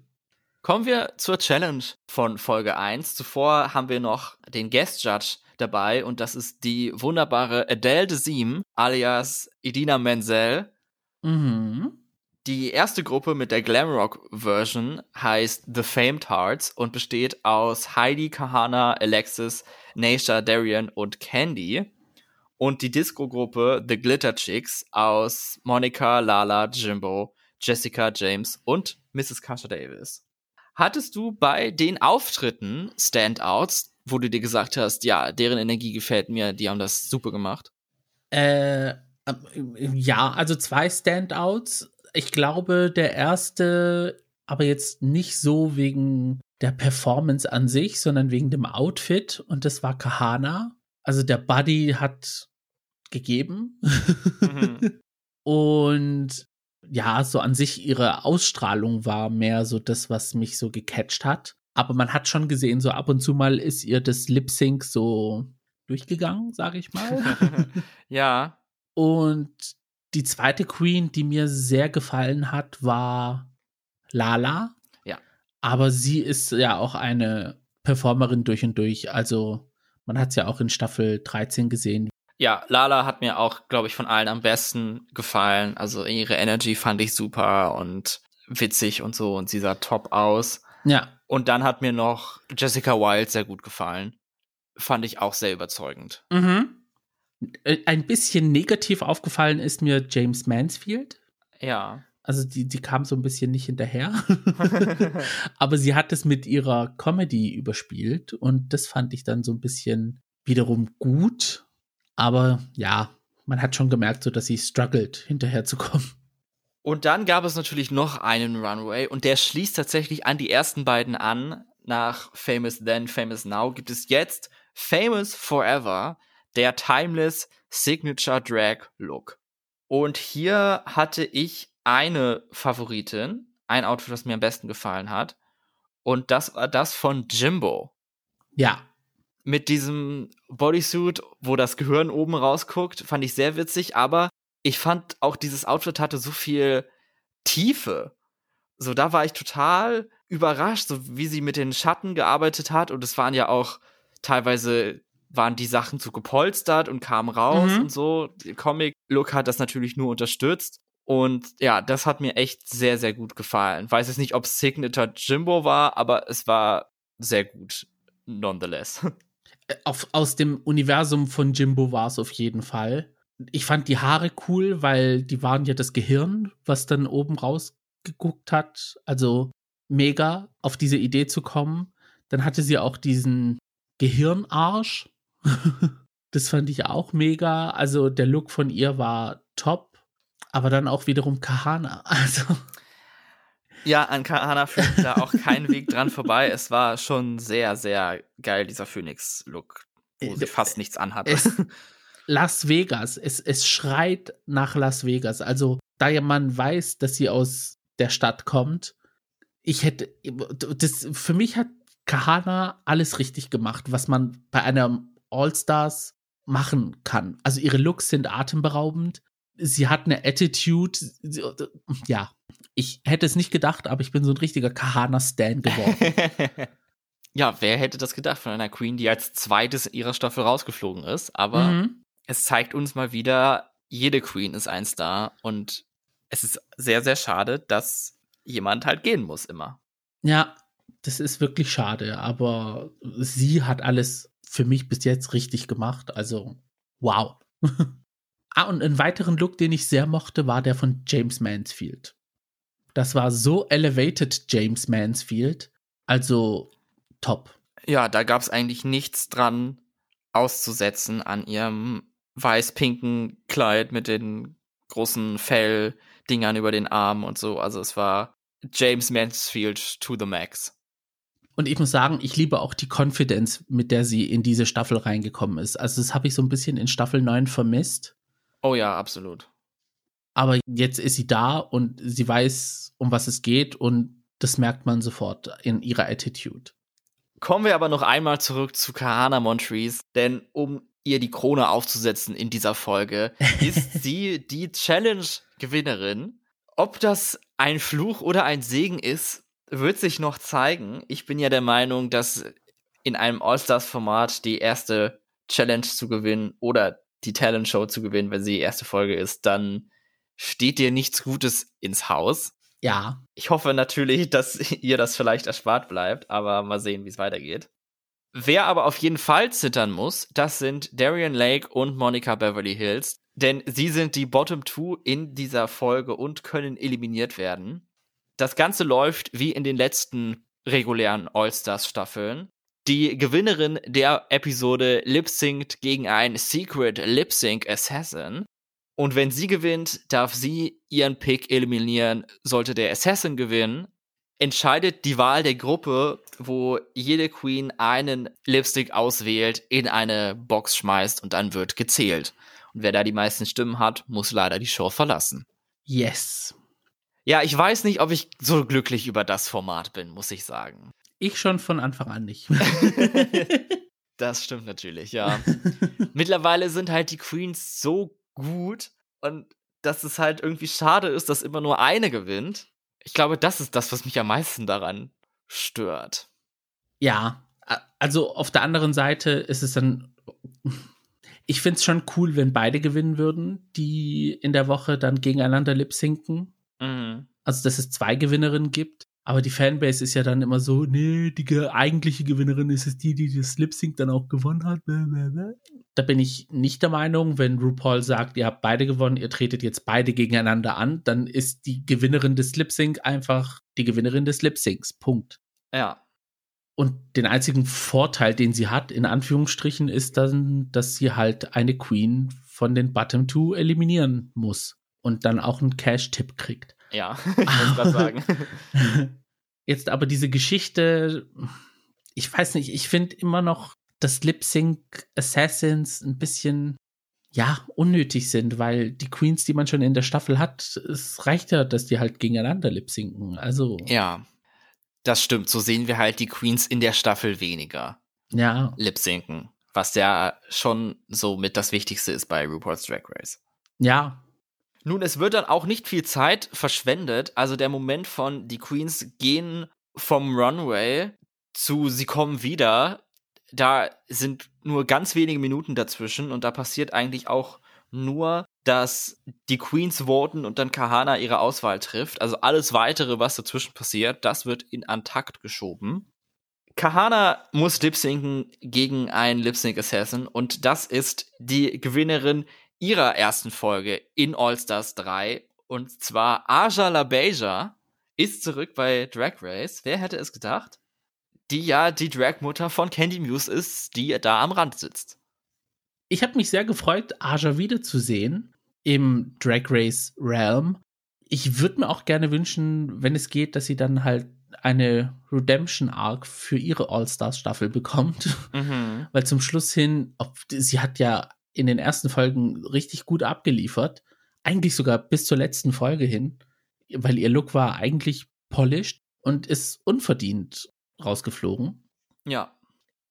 S2: <laughs>
S1: Kommen wir zur Challenge von Folge 1. Zuvor haben wir noch den Guest Judge dabei und das ist die wunderbare Adele Dezim alias Idina Menzel. Mhm. Die erste Gruppe mit der Glamrock-Version heißt The Famed Hearts und besteht aus Heidi, Kahana, Alexis, Naisha, Darian und Candy. Und die Disco-Gruppe The Glitter Chicks aus Monica, Lala, Jimbo, Jessica, James und Mrs. Kasha Davis. Hattest du bei den Auftritten Standouts, wo du dir gesagt hast, ja, deren Energie gefällt mir, die haben das super gemacht?
S2: Äh, ja, also zwei Standouts ich glaube, der erste, aber jetzt nicht so wegen der Performance an sich, sondern wegen dem Outfit. Und das war Kahana. Also der Buddy hat gegeben. Mhm. <laughs> und ja, so an sich ihre Ausstrahlung war mehr so das, was mich so gecatcht hat. Aber man hat schon gesehen, so ab und zu mal ist ihr das Lip Sync so durchgegangen, sage ich mal. <laughs>
S1: ja.
S2: Und die zweite Queen, die mir sehr gefallen hat, war Lala.
S1: Ja.
S2: Aber sie ist ja auch eine Performerin durch und durch. Also man hat es ja auch in Staffel 13 gesehen.
S1: Ja, Lala hat mir auch, glaube ich, von allen am besten gefallen. Also ihre Energy fand ich super und witzig und so und sie sah top aus.
S2: Ja.
S1: Und dann hat mir noch Jessica Wilde sehr gut gefallen. Fand ich auch sehr überzeugend.
S2: Mhm. Äh, ein bisschen negativ aufgefallen ist mir James Mansfield.
S1: Ja.
S2: Also die, die kam so ein bisschen nicht hinterher. <laughs> <laughs> Aber sie hat es mit ihrer Comedy überspielt und das fand ich dann so ein bisschen wiederum gut. Aber ja, man hat schon gemerkt, so dass sie struggelt, hinterherzukommen.
S1: Und dann gab es natürlich noch einen Runway und der schließt tatsächlich an die ersten beiden an. Nach Famous Then, Famous Now gibt es jetzt Famous Forever der Timeless Signature Drag Look. Und hier hatte ich eine Favoritin, ein Outfit, das mir am besten gefallen hat. Und das war das von Jimbo.
S2: Ja.
S1: Mit diesem Bodysuit, wo das Gehirn oben rausguckt, fand ich sehr witzig, aber ich fand auch dieses Outfit hatte so viel Tiefe. So, da war ich total überrascht, so wie sie mit den Schatten gearbeitet hat. Und es waren ja auch teilweise waren die Sachen zu gepolstert und kamen raus mhm. und so. Der Comic-Look hat das natürlich nur unterstützt. Und ja, das hat mir echt sehr, sehr gut gefallen. Weiß jetzt nicht, ob es Signature Jimbo war, aber es war sehr gut, nonetheless. <laughs>
S2: Äh, auf, aus dem Universum von Jimbo war es auf jeden Fall. Ich fand die Haare cool, weil die waren ja das Gehirn, was dann oben rausgeguckt hat. Also mega, auf diese Idee zu kommen. Dann hatte sie auch diesen Gehirnarsch, <laughs> das fand ich auch mega. Also der Look von ihr war top, aber dann auch wiederum Kahana. <laughs> Also.
S1: Ja, an Kahana führt da auch kein Weg dran vorbei. Es war schon sehr, sehr geil, dieser Phoenix-Look, wo sie fast nichts anhat. <laughs>
S2: Las Vegas, es, es schreit nach Las Vegas. Also, da ja man weiß, dass sie aus der Stadt kommt, ich hätte, das, für mich hat Kahana alles richtig gemacht, was man bei einem All-Stars machen kann. Also ihre Looks sind atemberaubend. sie hat eine Attitude. Ja, ich hätte es nicht gedacht, aber ich bin so ein richtiger Kahana-Stan geworden. <laughs>
S1: ja, wer hätte das gedacht von einer Queen, die als zweites ihrer Staffel rausgeflogen ist? Aber mhm. Es zeigt uns mal wieder, jede Queen ist ein Star und es ist sehr, sehr schade, dass jemand halt gehen muss immer.
S2: Ja, das ist wirklich schade, aber sie hat alles für mich bis jetzt richtig gemacht. Also, wow. <laughs> ah, und einen weiteren Look, den ich sehr mochte, war der von James Mansfield. Das war so elevated James Mansfield. Also top.
S1: Ja, da gab es eigentlich nichts dran auszusetzen an ihrem weiß-pinken Kleid mit den großen Felldingern über den Armen und so. Also es war James Mansfield to the max.
S2: Und ich muss sagen, ich liebe auch die Confidence, mit der sie in diese Staffel reingekommen ist. Also das habe ich so ein bisschen in Staffel 9 vermisst.
S1: Oh ja, absolut.
S2: Aber jetzt ist sie da und sie weiß, um was es geht und das merkt man sofort in ihrer Attitude.
S1: Kommen wir aber noch einmal zurück zu Kahana Montrese, denn um ihr die Krone aufzusetzen in dieser Folge, ist <laughs> sie die Challenge-Gewinnerin. Ob das ein Fluch oder ein Segen ist, wird sich noch zeigen. Ich bin ja der Meinung, dass in einem All-Stars-Format die erste Challenge zu gewinnen oder die Talent-Show zu gewinnen, wenn sie die erste Folge ist, dann steht dir nichts Gutes ins Haus.
S2: Ja.
S1: Ich hoffe natürlich, dass <laughs> ihr das vielleicht erspart bleibt, aber mal sehen, wie es weitergeht. Wer aber auf jeden Fall zittern muss, das sind Darian Lake und Monica Beverly Hills, denn sie sind die Bottom Two in dieser Folge und können eliminiert werden. Das Ganze läuft wie in den letzten regulären All-Stars-Staffeln. Die Gewinnerin der Episode lip-synct gegen einen Secret Lip-Sync Assassin. Und wenn sie gewinnt, darf sie ihren Pick eliminieren. Sollte der Assassin gewinnen, entscheidet die Wahl der Gruppe, wo jede Queen einen Lipstick auswählt, in eine Box schmeißt und dann wird gezählt. Und wer da die meisten Stimmen hat, muss leider die Show verlassen.
S2: Yes.
S1: Ja, ich weiß nicht, ob ich so glücklich über das Format bin, muss ich sagen.
S2: Ich schon von Anfang an nicht. <laughs> <laughs>
S1: das stimmt natürlich, ja. Mittlerweile sind halt die Queens so gut und dass es halt irgendwie schade ist, dass immer nur eine gewinnt. Ich glaube, das ist das, was mich am meisten daran stört.
S2: Ja, also auf der anderen Seite ist es dann. Ich finde es schon cool, wenn beide gewinnen würden, die in der Woche dann gegeneinander lip-sinken. Mhm. Also, dass es zwei Gewinnerinnen gibt. Aber die Fanbase ist ja dann immer so, nee, die eigentliche Gewinnerin ist es die, die das Lip Sync dann auch gewonnen hat. Da bin ich nicht der Meinung, wenn RuPaul sagt, ihr habt beide gewonnen, ihr tretet jetzt beide gegeneinander an, dann ist die Gewinnerin des Lip Sync einfach die Gewinnerin des Lip Syncs. Punkt.
S1: Ja.
S2: Und den einzigen Vorteil, den sie hat, in Anführungsstrichen, ist dann, dass sie halt eine Queen von den Bottom Two eliminieren muss und dann auch einen Cash-Tipp kriegt.
S1: Ja, <laughs> ich muss gerade sagen. <laughs>
S2: Jetzt aber diese Geschichte, ich weiß nicht, ich finde immer noch, dass Lip Sync Assassins ein bisschen ja, unnötig sind, weil die Queens, die man schon in der Staffel hat, es reicht ja, dass die halt gegeneinander lip sinken. Also.
S1: Ja, das stimmt. So sehen wir halt die Queens in der Staffel weniger.
S2: Ja.
S1: Lip sinken. Was ja schon so mit das Wichtigste ist bei RuPaul's Drag Race.
S2: Ja,
S1: nun, es wird dann auch nicht viel Zeit verschwendet. Also der Moment von die Queens gehen vom Runway zu sie kommen wieder, da sind nur ganz wenige Minuten dazwischen und da passiert eigentlich auch nur, dass die Queens voten und dann Kahana ihre Auswahl trifft. Also alles weitere, was dazwischen passiert, das wird in Antakt geschoben. Kahana muss lipsinken gegen einen Lipsync Assassin und das ist die Gewinnerin ihrer ersten Folge in All Stars 3. Und zwar Aja LaBeija ist zurück bei Drag Race. Wer hätte es gedacht? Die ja die Drag-Mutter von Candy Muse ist, die da am Rand sitzt.
S2: Ich habe mich sehr gefreut, Aja wiederzusehen im Drag Race Realm. Ich würde mir auch gerne wünschen, wenn es geht, dass sie dann halt eine Redemption Arc für ihre All-Stars-Staffel bekommt. Mhm. Weil zum Schluss hin, ob, sie hat ja in den ersten Folgen richtig gut abgeliefert. Eigentlich sogar bis zur letzten Folge hin, weil ihr Look war eigentlich polished und ist unverdient rausgeflogen.
S1: Ja.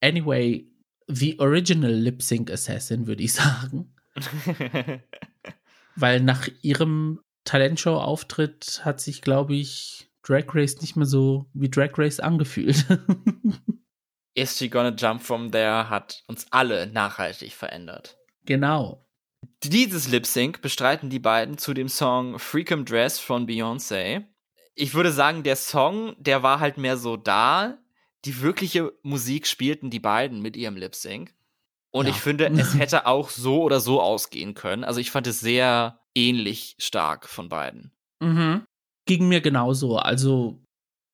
S2: Anyway, the original Lip Sync Assassin, würde ich <laughs> sagen. <laughs> Weil nach ihrem Talentshow-Auftritt hat sich, glaube ich, Drag Race nicht mehr so wie Drag Race angefühlt. <laughs>
S1: Is She Gonna Jump From There hat uns alle nachhaltig verändert.
S2: Genau.
S1: Dieses Lip Sync bestreiten die beiden zu dem Song Freakum Dress von Beyoncé. Ich würde sagen, der Song, der war halt mehr so da. Die wirkliche Musik spielten die beiden mit ihrem Lip Sync. Und ja. ich finde, es <laughs> hätte auch so oder so ausgehen können. Also ich fand es sehr ähnlich stark von beiden.
S2: Mhm. Ging mir genauso. Also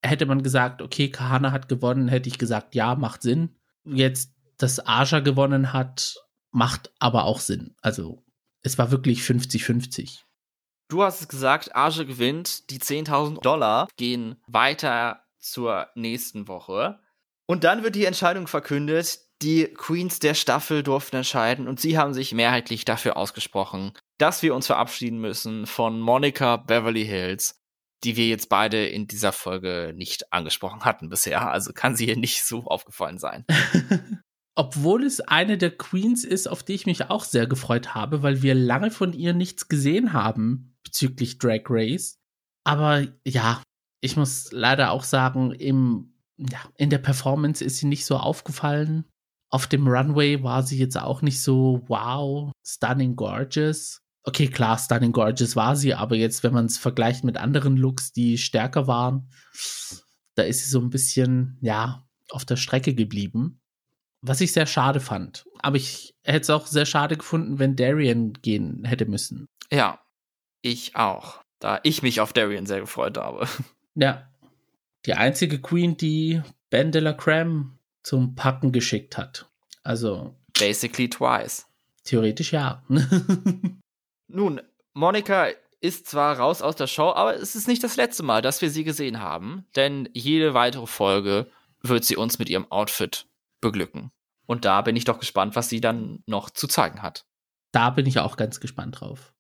S2: hätte man gesagt, okay, Kahana hat gewonnen, hätte ich gesagt, ja, macht Sinn. Jetzt, dass Aja gewonnen hat, macht aber auch Sinn. Also es war wirklich 50-50.
S1: Du hast es gesagt, Aja gewinnt. Die 10.000 Dollar gehen weiter zur nächsten Woche. Und dann wird die Entscheidung verkündet. Die Queens der Staffel durften entscheiden und sie haben sich mehrheitlich dafür ausgesprochen, dass wir uns verabschieden müssen von Monica Beverly Hills, die wir jetzt beide in dieser Folge nicht angesprochen hatten bisher. Also kann sie hier nicht so aufgefallen sein. <laughs>
S2: Obwohl es eine der Queens ist, auf die ich mich auch sehr gefreut habe, weil wir lange von ihr nichts gesehen haben bezüglich Drag Race. Aber ja, ich muss leider auch sagen, im, ja, in der Performance ist sie nicht so aufgefallen. Auf dem Runway war sie jetzt auch nicht so wow, stunning gorgeous. Okay, klar, stunning gorgeous war sie, aber jetzt, wenn man es vergleicht mit anderen Looks, die stärker waren, da ist sie so ein bisschen, ja, auf der Strecke geblieben. Was ich sehr schade fand. Aber ich hätte es auch sehr schade gefunden, wenn Darian gehen hätte müssen.
S1: Ja, ich auch. Da ich mich auf Darian sehr gefreut habe. <laughs>
S2: Ja. Die einzige Queen, die Ben de la Creme zum Packen geschickt hat. Also.
S1: Basically twice.
S2: Theoretisch ja. <laughs>
S1: Nun, Monika ist zwar raus aus der Show, aber es ist nicht das letzte Mal, dass wir sie gesehen haben, denn jede weitere Folge wird sie uns mit ihrem Outfit beglücken. Und da bin ich doch gespannt, was sie dann noch zu zeigen hat.
S2: Da bin ich auch ganz gespannt drauf.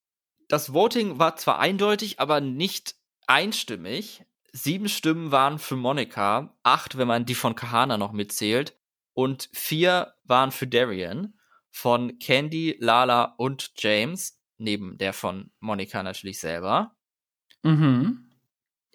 S1: Das Voting war zwar eindeutig, aber nicht einstimmig. Sieben Stimmen waren für Monika, acht, wenn man die von Kahana noch mitzählt, und vier waren für Darian von Candy, Lala und James, neben der von Monika natürlich selber.
S2: Mhm.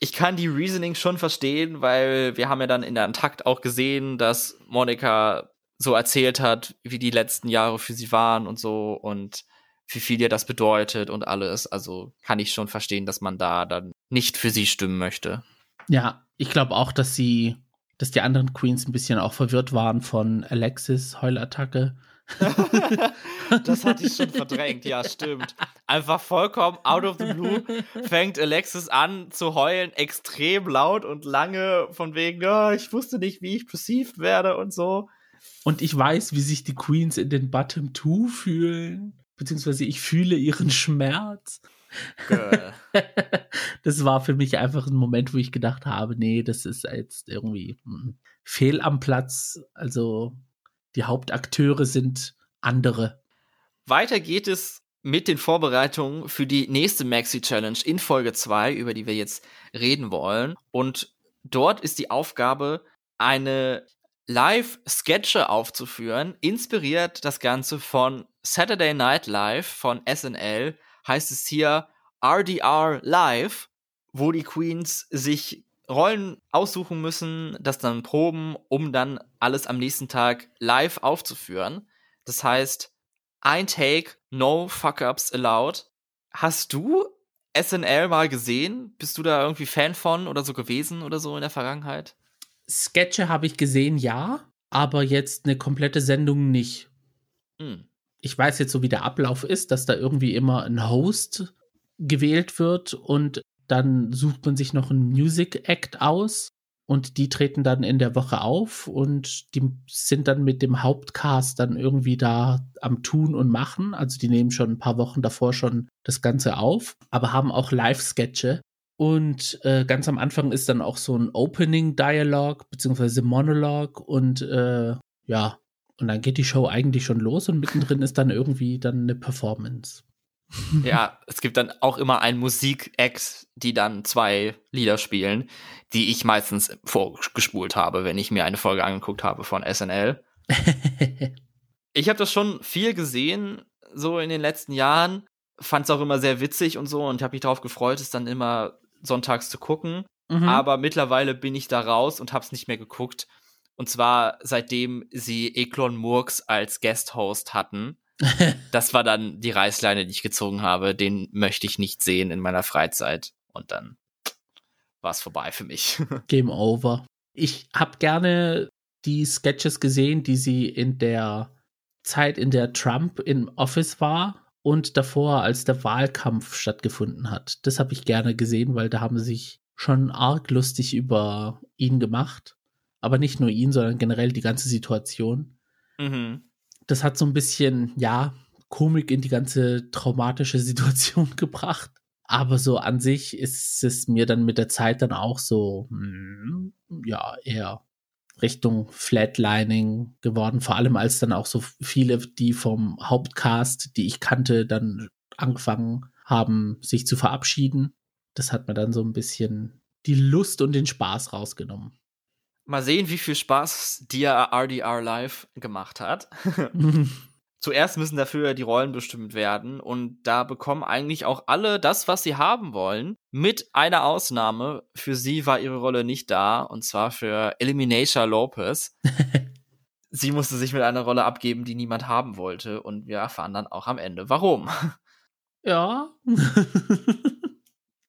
S1: Ich kann die Reasoning schon verstehen, weil wir haben ja dann in der Antakt auch gesehen, dass Monika so erzählt hat, wie die letzten Jahre für sie waren und so und wie viel ihr das bedeutet und alles. Also kann ich schon verstehen, dass man da dann nicht für sie stimmen möchte.
S2: Ja, ich glaube auch, dass sie, dass die anderen Queens ein bisschen auch verwirrt waren von Alexis Heulattacke. <laughs> <laughs>
S1: das hatte ich schon verdrängt, ja, stimmt. Einfach vollkommen out of the blue fängt Alexis an zu heulen, extrem laut und lange, von wegen, oh, ich wusste nicht, wie ich perceived werde und so.
S2: Und ich weiß, wie sich die Queens in den Bottom Two fühlen, beziehungsweise ich fühle ihren Schmerz. <laughs> das war für mich einfach ein Moment, wo ich gedacht habe, nee, das ist jetzt irgendwie hm, fehl am Platz. Also die Hauptakteure sind andere.
S1: Weiter geht es mit den Vorbereitungen für die nächste Maxi Challenge in Folge 2, über die wir jetzt reden wollen. Und dort ist die Aufgabe, eine Live-Sketche aufzuführen. Inspiriert das Ganze von Saturday Night Live von SNL. Heißt es hier RDR Live, wo die Queens sich Rollen aussuchen müssen, das dann proben, um dann alles am nächsten Tag live aufzuführen. Das heißt, ein Take, no Fuck-Ups allowed. Hast du SNL mal gesehen? Bist du da irgendwie Fan von oder so gewesen oder so in der Vergangenheit?
S2: Sketche habe ich gesehen, ja, aber jetzt eine komplette Sendung nicht. Hm. Ich weiß jetzt so, wie der Ablauf ist, dass da irgendwie immer ein Host gewählt wird und dann sucht man sich noch einen Music Act aus und die treten dann in der Woche auf und die sind dann mit dem Hauptcast dann irgendwie da am Tun und Machen. Also die nehmen schon ein paar Wochen davor schon das Ganze auf, aber haben auch Live-Sketche. Und äh, ganz am Anfang ist dann auch so ein Opening-Dialog beziehungsweise Monolog und äh, ja, und dann geht die Show eigentlich schon los und mittendrin ist dann irgendwie dann eine Performance. <laughs>
S1: ja, es gibt dann auch immer ein Musik-Act, die dann zwei Lieder spielen, die ich meistens vorgespult habe, wenn ich mir eine Folge angeguckt habe von SNL. <laughs> ich habe das schon viel gesehen, so in den letzten Jahren. fand es auch immer sehr witzig und so und habe mich darauf gefreut, es dann immer sonntags zu gucken. Mhm. Aber mittlerweile bin ich da raus und habe es nicht mehr geguckt. Und zwar seitdem sie Eklon Murks als Guest-Host hatten. <laughs> das war dann die Reißleine, die ich gezogen habe. Den möchte ich nicht sehen in meiner Freizeit. Und dann war es vorbei für mich. <laughs>
S2: Game over. Ich habe gerne die Sketches gesehen, die sie in der Zeit, in der Trump im Office war und davor, als der Wahlkampf stattgefunden hat. Das habe ich gerne gesehen, weil da haben sie sich schon arg lustig über ihn gemacht. Aber nicht nur ihn, sondern generell die ganze Situation. Mhm. Das hat so ein bisschen, ja, Komik in die ganze traumatische <laughs> Situation gebracht. Aber so an sich ist es mir dann mit der Zeit dann auch so, hm, ja, eher Richtung Flatlining geworden. Vor allem als dann auch so viele, die vom Hauptcast, die ich kannte, dann angefangen haben, sich zu verabschieden. Das hat mir dann so ein bisschen die Lust und den Spaß rausgenommen.
S1: Mal sehen, wie viel Spaß dir RDR Live gemacht hat. <laughs> Zuerst müssen dafür die Rollen bestimmt werden und da bekommen eigentlich auch alle das, was sie haben wollen, mit einer Ausnahme. Für sie war ihre Rolle nicht da und zwar für Elimination Lopez. <laughs> sie musste sich mit einer Rolle abgeben, die niemand haben wollte und wir erfahren dann auch am Ende, warum. <laughs>
S2: Ja.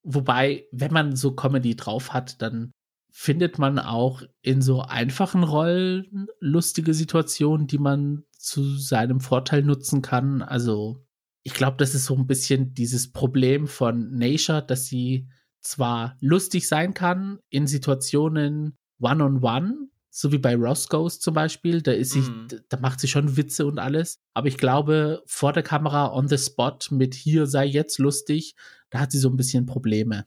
S2: Wobei, wenn man so Comedy drauf hat, dann findet man auch in so einfachen Rollen lustige Situationen, die man zu seinem Vorteil nutzen kann. Also ich glaube, das ist so ein bisschen dieses Problem von Nature, dass sie zwar lustig sein kann in Situationen one-on-one, -on -one, so wie bei Roscoe's zum Beispiel, da ist sie, mm. da macht sie schon Witze und alles. Aber ich glaube, vor der Kamera on the spot mit hier sei jetzt lustig, da hat sie so ein bisschen Probleme.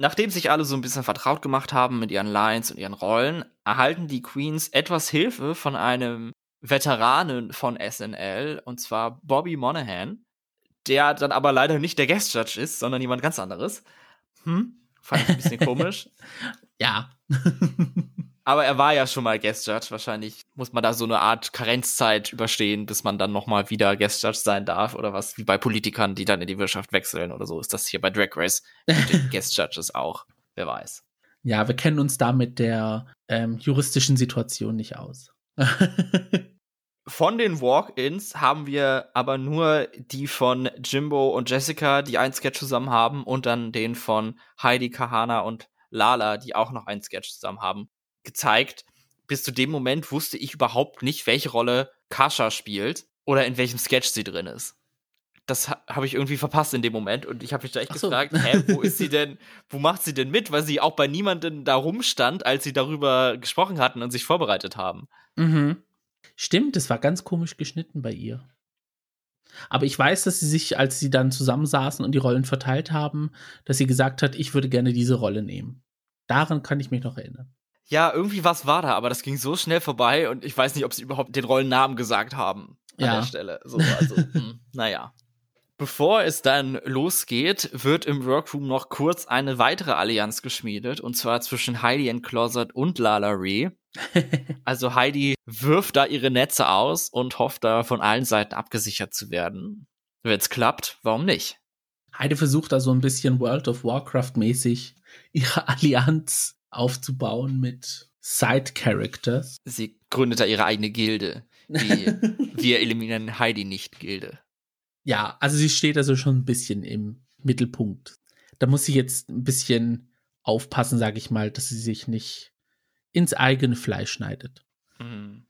S1: Nachdem sich alle so ein bisschen vertraut gemacht haben mit ihren Lines und ihren Rollen, erhalten die Queens etwas Hilfe von einem Veteranen von SNL, und zwar Bobby Monahan, der dann aber leider nicht der Guest Judge ist, sondern jemand ganz anderes. Hm? Fand ich ein bisschen <laughs> komisch.
S2: Ja.
S1: Aber er war ja schon mal Guest Judge. Wahrscheinlich muss man da so eine Art Karenzzeit überstehen, bis man dann nochmal wieder Guest Judge sein darf oder was, wie bei Politikern, die dann in die Wirtschaft wechseln oder so. Ist das hier bei Drag Race mit den <laughs> Guest Judges auch. Wer weiß.
S2: Ja, wir kennen uns da mit der ähm, juristischen Situation nicht aus. <laughs>
S1: Von den Walk-ins haben wir aber nur die von Jimbo und Jessica, die ein Sketch zusammen haben, und dann den von Heidi, Kahana und Lala, die auch noch ein Sketch zusammen haben, gezeigt. Bis zu dem Moment wusste ich überhaupt nicht, welche Rolle Kasha spielt oder in welchem Sketch sie drin ist. Das habe ich irgendwie verpasst in dem Moment und ich habe mich da echt so. gefragt, hä, wo ist sie denn, wo macht sie denn mit, weil sie auch bei niemandem da rumstand, als sie darüber gesprochen hatten und sich vorbereitet haben.
S2: Mhm. Stimmt, es war ganz komisch geschnitten bei ihr. Aber ich weiß, dass sie sich, als sie dann zusammensaßen und die Rollen verteilt haben, dass sie gesagt hat, ich würde gerne diese Rolle nehmen. Daran kann ich mich noch erinnern.
S1: Ja, irgendwie was war da, aber das ging so schnell vorbei und ich weiß nicht, ob sie überhaupt den Rollennamen gesagt haben an ja. der Stelle. So, also, hm, naja. Bevor es dann losgeht, wird im Workroom noch kurz eine weitere Allianz geschmiedet, und zwar zwischen Heidi and Closet und Lala Ree. <laughs> also Heidi wirft da ihre Netze aus und hofft da von allen Seiten abgesichert zu werden. Wenn es klappt, warum nicht?
S2: Heidi versucht da so ein bisschen World of Warcraft mäßig ihre Allianz aufzubauen mit Side Characters.
S1: Sie gründet da ihre eigene Gilde. Die <laughs> Wir eliminieren Heidi nicht Gilde.
S2: Ja, also sie steht also schon ein bisschen im Mittelpunkt. Da muss sie jetzt ein bisschen aufpassen, sage ich mal, dass sie sich nicht ins eigene Fleisch schneidet. Mhm.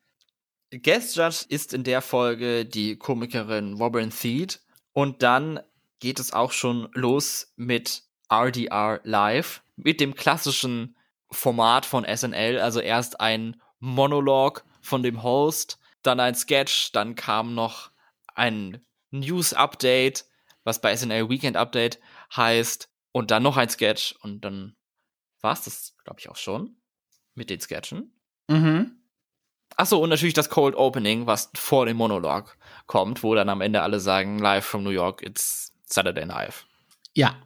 S1: Guest Judge ist in der Folge die Komikerin Robin Thede und dann geht es auch schon los mit RDR Live, mit dem klassischen Format von SNL, also erst ein Monolog von dem Host, dann ein Sketch, dann kam noch ein News-Update, was bei SNL Weekend Update heißt, und dann noch ein Sketch und dann war es das, glaube ich, auch schon mit den Sketchen. Mhm. Achso, und natürlich das Cold Opening, was vor dem Monolog kommt, wo dann am Ende alle sagen, live from New York, it's Saturday Night.
S2: Ja,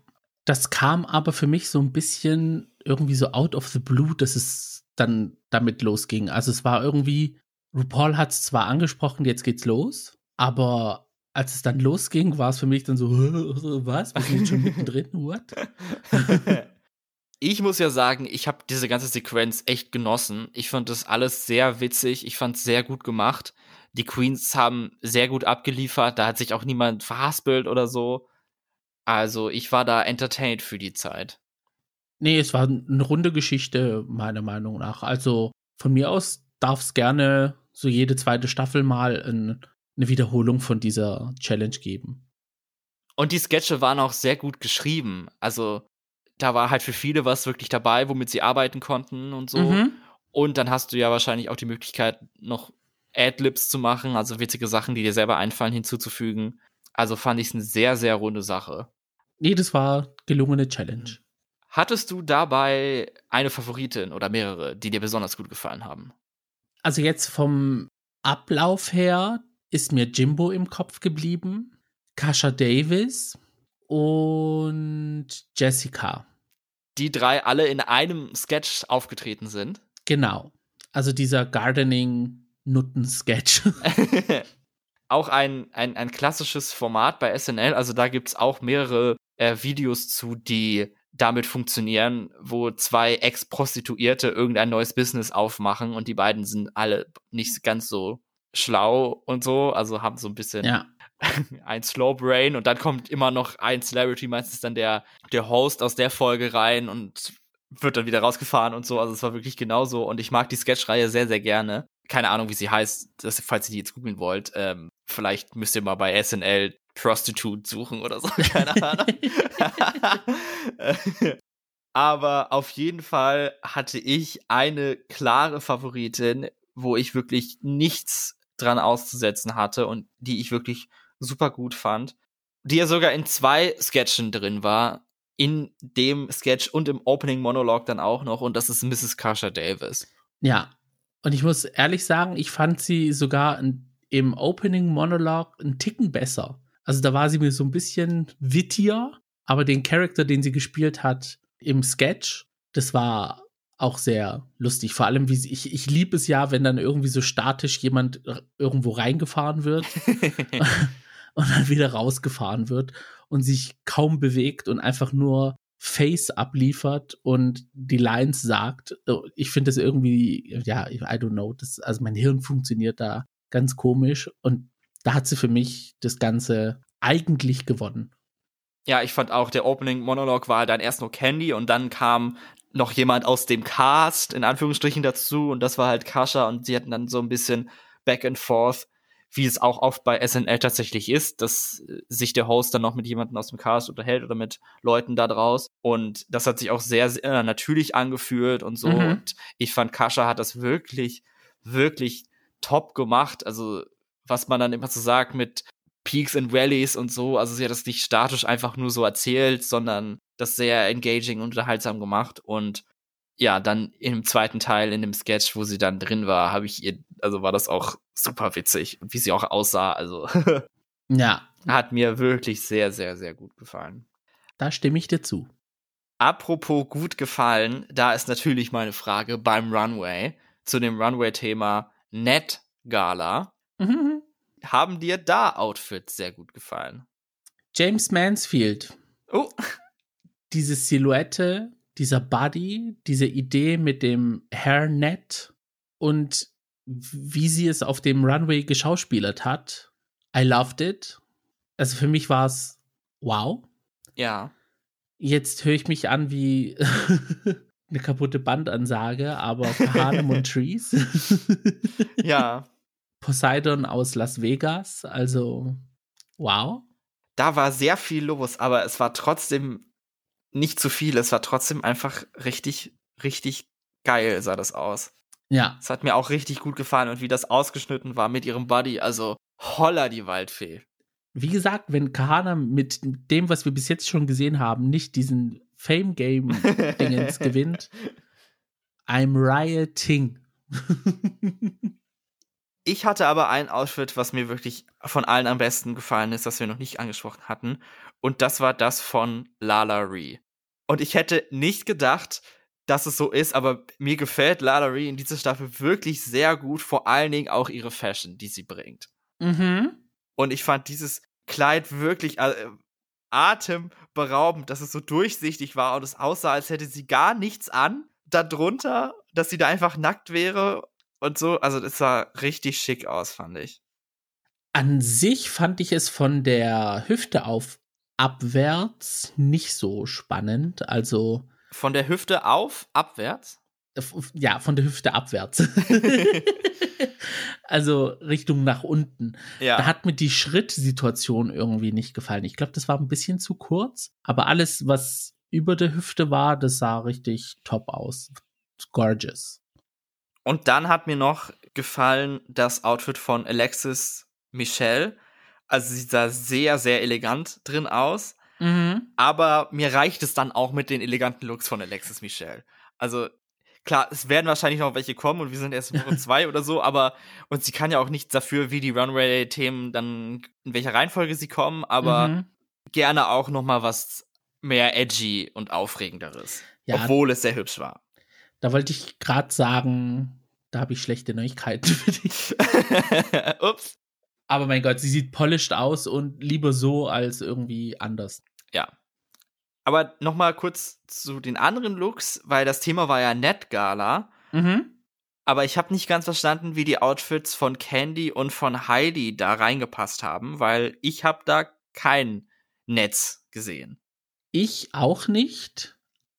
S2: das kam aber für mich so ein bisschen irgendwie so out of the blue, dass es dann damit losging. Also es war irgendwie, RuPaul hat es zwar angesprochen, jetzt geht's los, aber als es dann losging, war es für mich dann so, <laughs> was? Wir sind schon mittendrin, what? <laughs>
S1: ich muss ja sagen, ich habe diese ganze Sequenz echt genossen. Ich fand das alles sehr witzig. Ich fand es sehr gut gemacht. Die Queens haben sehr gut abgeliefert. Da hat sich auch niemand verhaspelt oder so. Also ich war da entertained für die Zeit.
S2: Nee, es war eine runde Geschichte, meiner Meinung nach. Also von mir aus darf es gerne so jede zweite Staffel mal ein, eine Wiederholung von dieser Challenge geben.
S1: Und die Sketche waren auch sehr gut geschrieben. Also da war halt für viele was wirklich dabei, womit sie arbeiten konnten und so. Mhm. Und dann hast du ja wahrscheinlich auch die Möglichkeit, noch Adlibs zu machen, also witzige Sachen, die dir selber einfallen, hinzuzufügen. Also fand ich es eine sehr, sehr runde Sache.
S2: Nee, das war gelungene Challenge.
S1: Hattest du dabei eine Favoritin oder mehrere, die dir besonders gut gefallen haben?
S2: Also jetzt vom Ablauf her ist mir Jimbo im Kopf geblieben, Kasha Davis und Jessica.
S1: Die drei alle in einem Sketch aufgetreten sind.
S2: Genau. Also dieser Gardening-Nutten-Sketch. <laughs> <laughs>
S1: auch ein, ein, ein klassisches Format bei SNL. Also da gibt es auch mehrere äh, Videos zu, die damit funktionieren, wo zwei Ex-Prostituierte irgendein neues Business aufmachen und die beiden sind alle nicht ganz so schlau und so, also haben so ein bisschen
S2: ja. <laughs>
S1: ein Slow Brain und dann kommt immer noch ein Celebrity, meistens dann der, der Host aus der Folge rein und wird dann wieder rausgefahren und so. Also es war wirklich genauso und ich mag die Sketch-Reihe sehr, sehr gerne. Keine Ahnung, wie sie heißt, das, falls ihr die jetzt googeln wollt. Ähm, vielleicht müsst ihr mal bei SNL Prostitute suchen oder so, <laughs> keine <laughs> Ahnung. <laughs> Aber auf jeden Fall hatte ich eine klare Favoritin, wo ich wirklich nichts dran auszusetzen hatte und die ich wirklich super gut fand, die ja sogar in zwei Sketchen drin war, in dem Sketch und im Opening Monolog dann auch noch und das ist Mrs. Kasha Davis.
S2: Ja, und ich muss ehrlich sagen, ich fand sie sogar im Opening Monolog einen Ticken besser. Also da war sie mir so ein bisschen wittier, aber den Charakter, den sie gespielt hat im Sketch, das war auch sehr lustig. Vor allem, wie sie, ich, ich liebe es ja, wenn dann irgendwie so statisch jemand irgendwo reingefahren wird <laughs> <laughs> und dann wieder rausgefahren wird und sich kaum bewegt und einfach nur Face abliefert und die Lines sagt. Ich finde das irgendwie, ja, I don't know, das, also mein Hirn funktioniert da ganz komisch und da hat sie für mich das Ganze eigentlich gewonnen.
S1: Ja, ich fand auch, der Opening Monolog war dann erst nur Candy und dann kam noch jemand aus dem Cast, in Anführungsstrichen, dazu und das war halt Kascha und sie hatten dann so ein bisschen Back and Forth, wie es auch oft bei SNL tatsächlich ist, dass sich der Host dann noch mit jemandem aus dem Cast unterhält oder mit Leuten da draus und das hat sich auch sehr, sehr natürlich angefühlt und so mhm. und ich fand Kascha hat das wirklich, wirklich top gemacht, also was man dann immer so sagt mit Peaks and Valleys und so. Also sie hat das nicht statisch einfach nur so erzählt, sondern das sehr engaging und unterhaltsam gemacht. Und ja, dann im zweiten Teil, in dem Sketch, wo sie dann drin war, habe ich ihr, also war das auch super witzig, wie sie auch aussah. Also <laughs>
S2: ja.
S1: Hat mir wirklich sehr, sehr, sehr gut gefallen.
S2: Da stimme ich dir zu.
S1: Apropos gut gefallen, da ist natürlich meine Frage beim Runway zu dem Runway-Thema Net Gala. Mhm. Haben dir da Outfits sehr gut gefallen?
S2: James Mansfield.
S1: Oh. <laughs>
S2: Diese Silhouette, dieser Body, diese Idee mit dem Hairnet und wie sie es auf dem Runway geschauspielert hat. I loved it. Also für mich war es wow.
S1: Ja.
S2: Jetzt höre ich mich an wie <laughs> eine kaputte Bandansage, aber Hanem und <laughs> Trees.
S1: ja.
S2: Poseidon aus Las Vegas. Also, wow.
S1: Da war sehr viel los, aber es war trotzdem nicht zu viel. Es war trotzdem einfach richtig, richtig geil, sah das aus.
S2: Ja.
S1: Es hat mir auch richtig gut gefallen und wie das ausgeschnitten war mit ihrem Body. Also, holla die Waldfee.
S2: Wie gesagt, wenn Kahana mit dem, was wir bis jetzt schon gesehen haben, nicht diesen Fame-Game-Dingens <laughs> gewinnt, I'm rioting. <laughs>
S1: Ich hatte aber ein Outfit, was mir wirklich von allen am besten gefallen ist, das wir noch nicht angesprochen hatten. Und das war das von Lala Ree. Und ich hätte nicht gedacht, dass es so ist, aber mir gefällt Lala Ree in dieser Staffel wirklich sehr gut, vor allen Dingen auch ihre Fashion, die sie bringt.
S2: Mhm.
S1: Und ich fand dieses Kleid wirklich äh, atemberaubend, dass es so durchsichtig war und es aussah, als hätte sie gar nichts an darunter, dass sie da einfach nackt wäre und so. Also das sah richtig schick aus, fand ich.
S2: An sich fand ich es von der Hüfte auf abwärts nicht so spannend. Also
S1: von der Hüfte auf abwärts?
S2: Ja, von der Hüfte abwärts. <laughs> also Richtung nach unten. Ja. Da hat mir die Schrittsituation irgendwie nicht gefallen. Ich glaube, das war ein bisschen zu kurz, aber alles, was über der Hüfte war, das sah richtig top aus. Gorgeous.
S1: Und dann hat mir noch gefallen das Outfit von Alexis Michelle. Also sie sah sehr, sehr elegant drin aus. Mhm. Aber mir reicht es dann auch mit den eleganten Looks von Alexis Michelle. Also klar, es werden wahrscheinlich noch welche kommen und wir sind erst in Woche <laughs> zwei oder so, aber und sie kann ja auch nichts dafür, wie die Runway-Themen dann, in welcher Reihenfolge sie kommen, aber mhm. gerne auch noch mal was mehr edgy und aufregenderes. Ja, obwohl es sehr hübsch war.
S2: Da wollte ich gerade sagen, da habe ich schlechte Neuigkeiten <laughs> für dich. <laughs> Ups. Aber mein Gott, sie sieht polished aus und lieber so als irgendwie anders.
S1: Ja. Aber noch mal kurz zu den anderen Looks, weil das Thema war ja Net Gala. Mhm. Aber ich habe nicht ganz verstanden, wie die Outfits von Candy und von Heidi da reingepasst haben, weil ich habe da kein Netz gesehen.
S2: Ich auch nicht.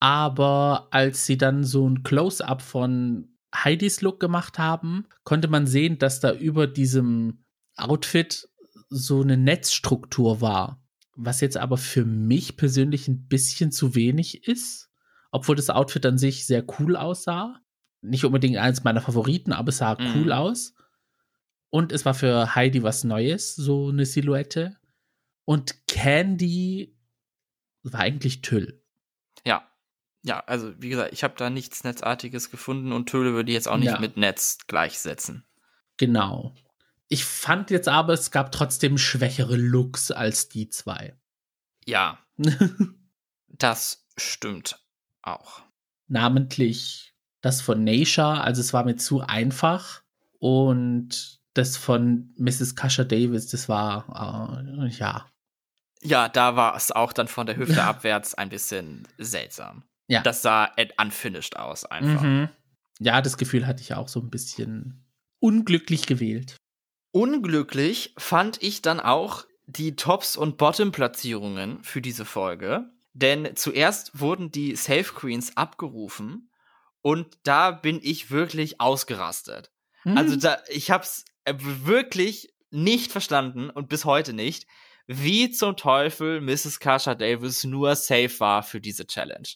S2: Aber als sie dann so ein Close-up von Heidis Look gemacht haben, konnte man sehen, dass da über diesem Outfit so eine Netzstruktur war. Was jetzt aber für mich persönlich ein bisschen zu wenig ist. Obwohl das Outfit an sich sehr cool aussah. Nicht unbedingt eines meiner Favoriten, aber es sah mhm. cool aus. Und es war für Heidi was Neues, so eine Silhouette. Und Candy war eigentlich Tüll.
S1: Ja. Also wie gesagt, ich habe da nichts Netzartiges gefunden und Töle würde ich jetzt auch nicht ja. mit Netz gleichsetzen.
S2: Genau. Ich fand jetzt aber, es gab trotzdem schwächere Looks als die zwei.
S1: Ja. <laughs> das stimmt auch.
S2: Namentlich das von Nasha, also es war mir zu einfach. Und das von Mrs. Kasha Davis, das war, äh, ja.
S1: Ja, da war es auch dann von der Hüfte <laughs> abwärts ein bisschen seltsam. Ja. Das sah unfinished aus einfach. Mhm.
S2: Ja, das Gefühl hatte ich auch so ein bisschen unglücklich gewählt.
S1: Unglücklich fand ich dann auch die Tops- und Bottom-Platzierungen für diese Folge. Denn zuerst wurden die Safe Queens abgerufen und da bin ich wirklich ausgerastet. Mhm. Also da, ich hab's äh, wirklich nicht verstanden und bis heute nicht, wie zum Teufel Mrs. Kasha Davis nur safe war für diese Challenge.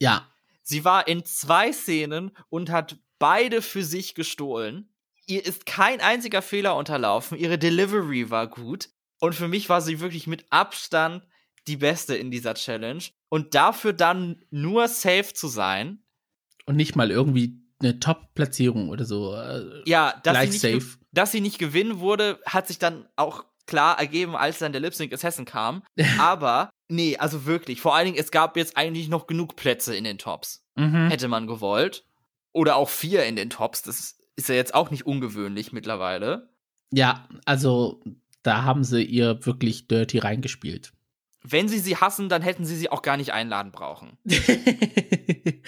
S2: Ja.
S1: Sie war in zwei Szenen und hat beide für sich gestohlen ihr ist kein einziger Fehler unterlaufen. Ihre Delivery war gut. Und für mich war sie wirklich mit Abstand die beste in dieser Challenge. Und dafür dann nur safe zu sein.
S2: Und nicht mal irgendwie eine Top-Platzierung oder so. Äh,
S1: ja, dass sie, nicht, dass sie nicht gewinnen wurde, hat sich dann auch klar ergeben, als dann der Lip Sync Assassin kam. <laughs> Aber, nee, also wirklich. Vor allen Dingen, es gab jetzt eigentlich noch genug Plätze in den Tops. Mhm. Hätte man gewollt. Oder auch vier in den Tops. Das ist ja jetzt auch nicht ungewöhnlich mittlerweile.
S2: Ja, also da haben sie ihr wirklich dirty reingespielt.
S1: Wenn sie sie hassen, dann hätten sie sie auch gar nicht einladen brauchen. <laughs>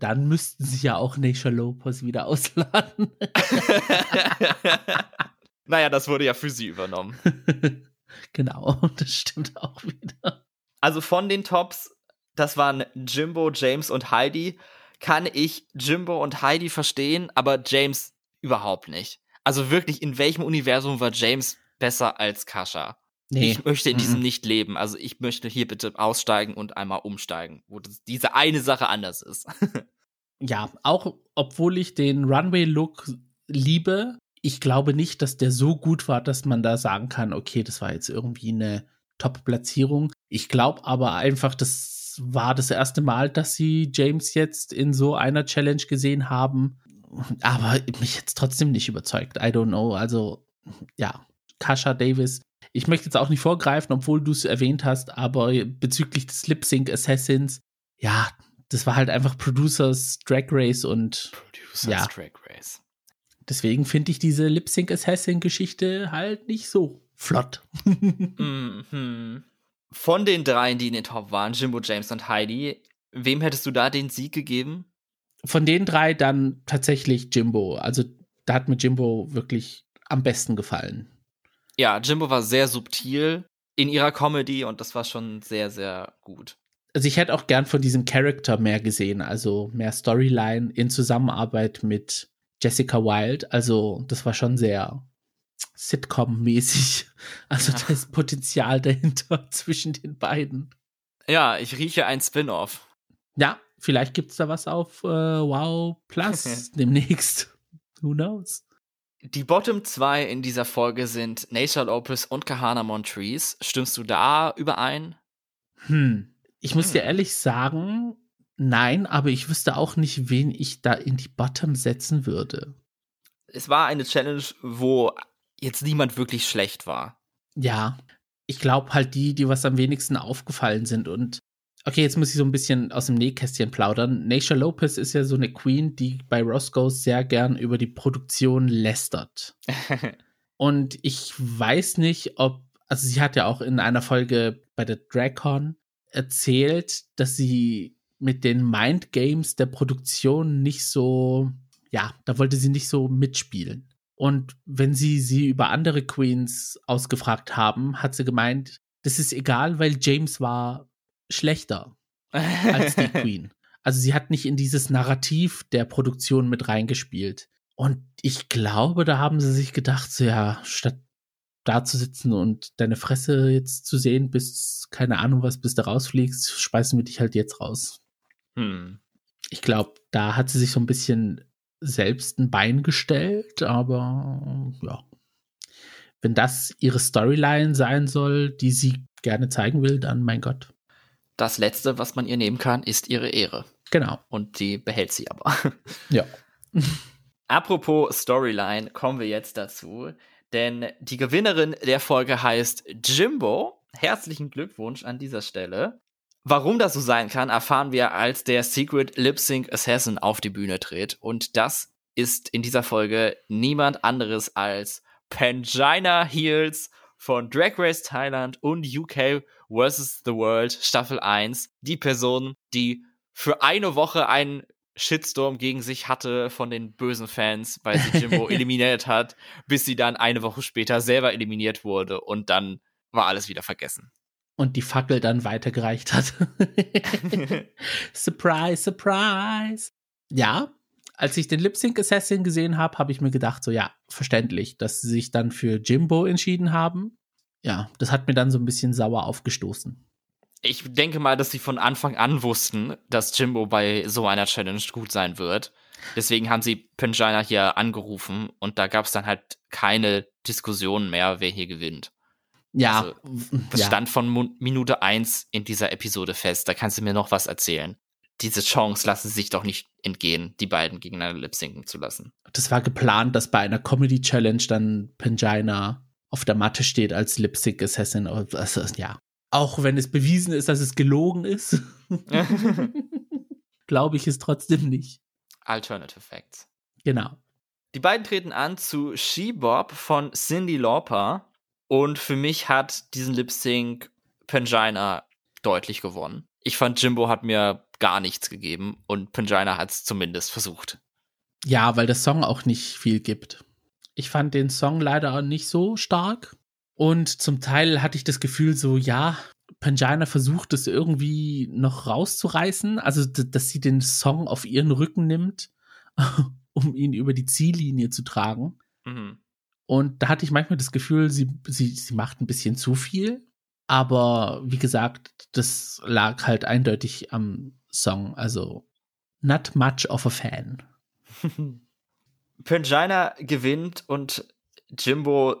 S2: dann müssten sie ja auch Nisha Lopez wieder ausladen. <laughs>
S1: naja, das wurde ja für sie übernommen. <laughs>
S2: genau, das stimmt auch wieder.
S1: Also von den Tops, das waren Jimbo, James und Heidi, kann ich Jimbo und Heidi verstehen, aber James überhaupt nicht. Also wirklich, in welchem Universum war James besser als Kascha? Nee. Ich möchte in diesem mhm. nicht leben. Also ich möchte hier bitte aussteigen und einmal umsteigen, wo das, diese eine Sache anders ist. <laughs>
S2: ja, auch obwohl ich den Runway-Look liebe, ich glaube nicht, dass der so gut war, dass man da sagen kann, okay, das war jetzt irgendwie eine Top-Platzierung. Ich glaube aber einfach, das war das erste Mal, dass sie James jetzt in so einer Challenge gesehen haben. Aber mich jetzt trotzdem nicht überzeugt. I don't know. Also, ja, Kasha Davis. Ich möchte jetzt auch nicht vorgreifen, obwohl du es erwähnt hast, aber bezüglich des Lip Sync Assassins, ja, das war halt einfach Producers Drag Race und Producers ja. Drag Race. Deswegen finde ich diese Lip Sync Assassin Geschichte halt nicht so flott.
S1: mhm. Von den dreien, die in den Top waren, Jimbo, James und Heidi, wem hättest du da den Sieg gegeben?
S2: Von den drei dann tatsächlich Jimbo. Also da hat mir Jimbo wirklich am besten gefallen.
S1: Ja, Jimbo war sehr subtil in ihrer Comedy und das war schon sehr, sehr gut.
S2: Also ich hätte auch gern von diesem Charakter mehr gesehen, also mehr Storyline in Zusammenarbeit mit Jessica Wilde. Also das war schon sehr Sitcom-mäßig. <laughs> Also ja. da ist Potenzial dahinter <laughs> zwischen den beiden.
S1: Ja, ich rieche ein Spin-off.
S2: Ja, vielleicht gibt es da was auf äh, Wow Plus <laughs> demnächst. Who knows?
S1: Die Bottom 2 in dieser Folge sind Nature Lopez und Kahana Montrese. Stimmst du da überein?
S2: Hm. Ich muss hm. dir ehrlich sagen, nein, aber ich wüsste auch nicht, wen ich da in die Bottom setzen würde.
S1: Es war eine Challenge, wo jetzt niemand wirklich schlecht war.
S2: Ja, ich glaube halt die, die was am wenigsten aufgefallen sind und Okay, jetzt muss ich so ein bisschen aus dem Nähkästchen plaudern. Nature Lopez ist ja so eine Queen, die bei Roscoe sehr gern über die Produktion lästert. <laughs> und ich weiß nicht, ob, also sie hat ja auch in einer Folge bei der DragCon erzählt, dass sie mit den Mind Games der Produktion nicht so, ja, da wollte sie nicht so mitspielen. Und wenn sie sie über andere Queens ausgefragt haben, hat sie gemeint, das ist egal, weil James war schlechter als die <laughs> Queen. Also sie hat nicht in dieses Narrativ der Produktion mit reingespielt. Und ich glaube, da haben sie sich gedacht, so ja, statt da zu sitzen und deine Fresse jetzt zu sehen, bis, keine Ahnung was, bis du rausfliegst, speisen wir dich halt jetzt raus. Hm. Ich glaube, da hat sie sich so ein bisschen selbst ein Bein gestellt, aber ja. Wenn das ihre Storyline sein soll, die sie gerne zeigen will, dann mein Gott
S1: das Letzte, was man ihr nehmen kann, ist ihre Ehre.
S2: Genau.
S1: Und die behält sie aber. <laughs>
S2: Ja. <laughs>
S1: Apropos Storyline, kommen wir jetzt dazu. Denn die Gewinnerin der Folge heißt Jimbo. Herzlichen Glückwunsch an dieser Stelle. Warum das so sein kann, erfahren wir, als der Secret Lip Sync Assassin auf die Bühne tritt. Und das ist in dieser Folge niemand anderes als Pangina Heels von Drag Race Thailand und UK vs. The World Staffel 1. Die Person, die für eine Woche einen Shitstorm gegen sich hatte von den bösen Fans, weil sie Jimbo <laughs> eliminiert hat, bis sie dann eine Woche später selber eliminiert wurde und dann war alles wieder vergessen.
S2: Und die Fackel dann weitergereicht hat. <laughs> surprise, surprise. Ja, als ich den Lip Sync Assassin gesehen habe, habe ich mir gedacht, so ja, verständlich, dass sie sich dann für Jimbo entschieden haben. Ja, das hat mir dann so ein bisschen sauer aufgestoßen.
S1: Ich denke mal, dass sie von Anfang an wussten, dass Jimbo bei so einer Challenge gut sein wird. Deswegen haben sie Pangina hier angerufen und da gab es dann halt keine Diskussion mehr, wer hier gewinnt.
S2: Ja.
S1: Also, das ja. stand von Minute 1 in dieser Episode fest. Da kannst du mir noch was erzählen diese Chance lassen sich doch nicht entgehen, die beiden gegeneinander lip-sinken zu lassen.
S2: Das war geplant, dass bei einer Comedy-Challenge dann Pangina auf der Matte steht als Lip-Sync-Assassin. Also, ja. Auch wenn es bewiesen ist, dass es gelogen ist, <laughs> <laughs> glaube ich es trotzdem nicht.
S1: Alternative Facts.
S2: Genau.
S1: Die beiden treten an zu She-Bob von Cindy Lauper und für mich hat diesen Lip-Sync Pangina deutlich gewonnen. Ich fand, Jimbo hat mir gar nichts gegeben und Pangina hat es zumindest versucht.
S2: Ja, weil der Song auch nicht viel gibt. Ich fand den Song leider auch nicht so stark. Und zum Teil hatte ich das Gefühl, so, ja, Pangina versucht es irgendwie noch rauszureißen, also dass sie den Song auf ihren Rücken nimmt, <laughs> um ihn über die Ziellinie zu tragen. Mhm. Und da hatte ich manchmal das Gefühl, sie, sie, sie macht ein bisschen zu viel. Aber wie gesagt, das lag halt eindeutig am Song. Also, not much of a fan. <laughs>
S1: Pangina gewinnt und Jimbo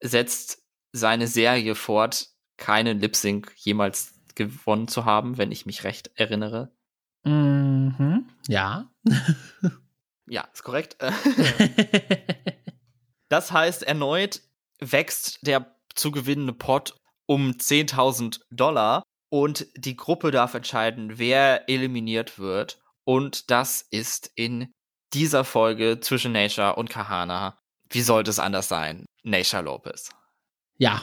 S1: setzt seine Serie fort, keinen Lip Sync jemals gewonnen zu haben, wenn ich mich recht erinnere.
S2: Mhm, ja. <laughs>
S1: ja, ist korrekt. <laughs> das heißt, erneut wächst der zu gewinnende Pot um 10.000 Dollar und die Gruppe darf entscheiden, wer eliminiert wird. Und das ist in dieser Folge zwischen Nature und Kahana. Wie sollte es anders sein? Nature Lopez.
S2: ja,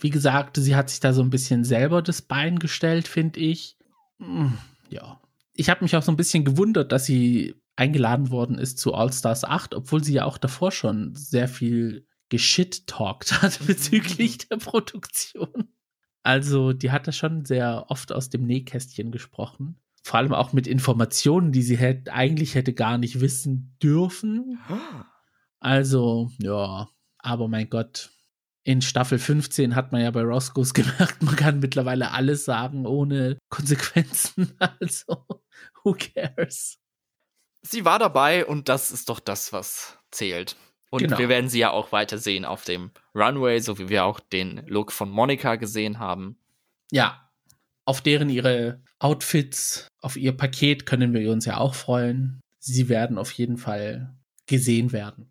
S2: wie gesagt, sie hat sich da so ein bisschen selber das Bein gestellt, finde ich. Hm, ja. Ich habe mich auch so ein bisschen gewundert, dass sie eingeladen worden ist zu All Stars 8, obwohl sie ja auch davor schon sehr viel geschit-talkt hat bezüglich der Produktion. Also, die hat da schon sehr oft aus dem Nähkästchen gesprochen. Vor allem auch mit Informationen, die sie hätte, eigentlich hätte gar nicht wissen dürfen. Also, ja, aber mein Gott, in Staffel 15 hat man ja bei Roscoe's gemerkt, man kann mittlerweile alles sagen ohne Konsequenzen. <laughs> Also, who cares?
S1: Sie war dabei und das ist doch das, was zählt. Und genau. wir werden sie ja auch weiter sehen auf dem Runway, so wie wir auch den Look von Monika gesehen haben.
S2: Ja, auf deren ihre Outfits, auf ihr Paket können wir uns ja auch freuen. Sie werden auf jeden Fall gesehen werden.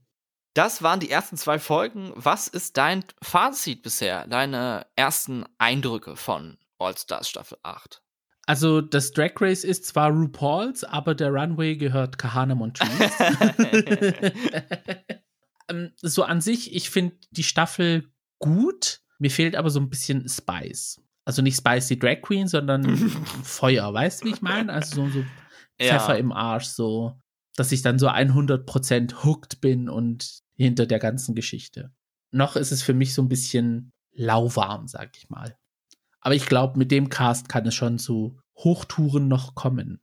S1: Das waren die ersten zwei Folgen. Was ist dein Fazit bisher? Deine ersten Eindrücke von All Stars Staffel 8?
S2: Also das Drag Race ist zwar RuPaul's, aber der Runway gehört Kahana Montrese. <laughs> <laughs> ähm, so an sich, ich finde die Staffel gut. Mir fehlt aber so ein bisschen Spice. Also nicht Spicy Drag Queen, sondern <laughs> Feuer. Weißt du, wie ich meine? Also so, so Pfeffer ja. im Arsch, so, dass ich dann so 100% hooked bin und hinter der ganzen Geschichte. Noch ist es für mich so ein bisschen lauwarm, sag ich mal. Aber ich glaube, mit dem Cast kann es schon zu Hochtouren noch kommen.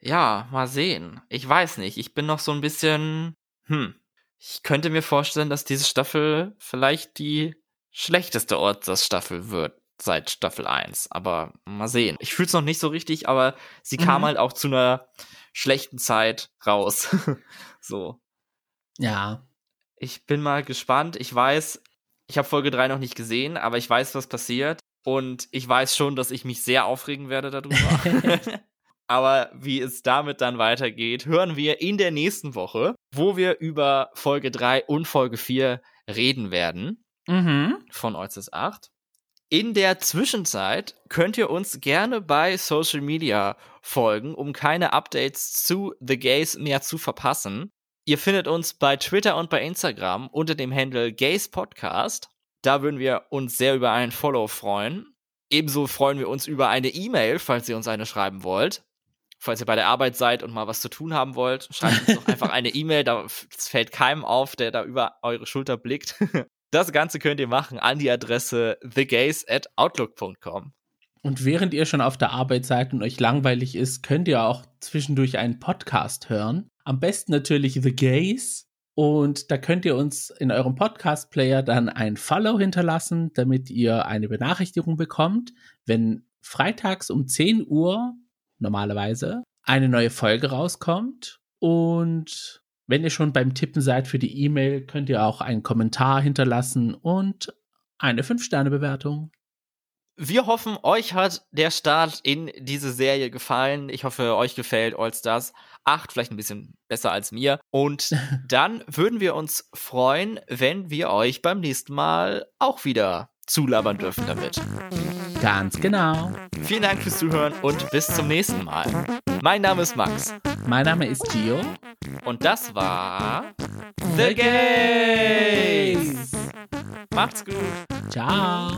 S1: Ja, mal sehen. Ich weiß nicht. Ich bin noch so ein bisschen, hm. Ich könnte mir vorstellen, dass diese Staffel vielleicht die schlechteste Ortsstaffel wird seit Staffel 1. Aber mal sehen. Ich fühle es noch nicht so richtig, aber sie mhm. kam halt auch zu einer schlechten Zeit raus. <laughs> so.
S2: Ja.
S1: Ich bin mal gespannt. Ich weiß, ich habe Folge 3 noch nicht gesehen, aber ich weiß, was passiert. Und ich weiß schon, dass ich mich sehr aufregen werde darüber. <laughs> <laughs> Aber wie es damit dann weitergeht, hören wir in der nächsten Woche, wo wir über Folge 3 und Folge 4 reden werden. Mhm. Von Oizes 8. In der Zwischenzeit könnt ihr uns gerne bei Social Media folgen, um keine Updates zu The Gays mehr zu verpassen. Ihr findet uns bei Twitter und bei Instagram unter dem Handle Gays Podcast. Da würden wir uns sehr über einen Follow freuen. Ebenso freuen wir uns über eine E-Mail, falls ihr uns eine schreiben wollt. Falls ihr bei der Arbeit seid und mal was zu tun haben wollt, schreibt uns doch <laughs> einfach eine E-Mail. Das fällt keinem auf, der da über eure Schulter blickt. <laughs> Das Ganze könnt ihr machen an die Adresse thegays at outlook.com.
S2: Und während ihr schon auf der Arbeit seid und euch langweilig ist, könnt ihr auch zwischendurch einen Podcast hören. Am besten natürlich The Gays. Und da könnt ihr uns in eurem Podcast-Player dann ein Follow hinterlassen, damit ihr eine Benachrichtigung bekommt, wenn freitags um 10 Uhr normalerweise eine neue Folge rauskommt. Und wenn ihr schon beim Tippen seid für die E-Mail, könnt ihr auch einen Kommentar hinterlassen und eine 5-Sterne-Bewertung.
S1: Wir hoffen, euch hat der Start in diese Serie gefallen. Ich hoffe, euch gefällt All Stars 8, vielleicht ein bisschen besser als mir. Und <laughs> dann würden wir uns freuen, wenn wir euch beim nächsten Mal auch wieder zulabern dürfen damit.
S2: Ganz genau.
S1: Vielen Dank fürs Zuhören und bis zum nächsten Mal. Mein Name ist Max.
S2: Mein Name ist Gio.
S1: Und das war The Gays. Macht's gut.
S2: Ciao.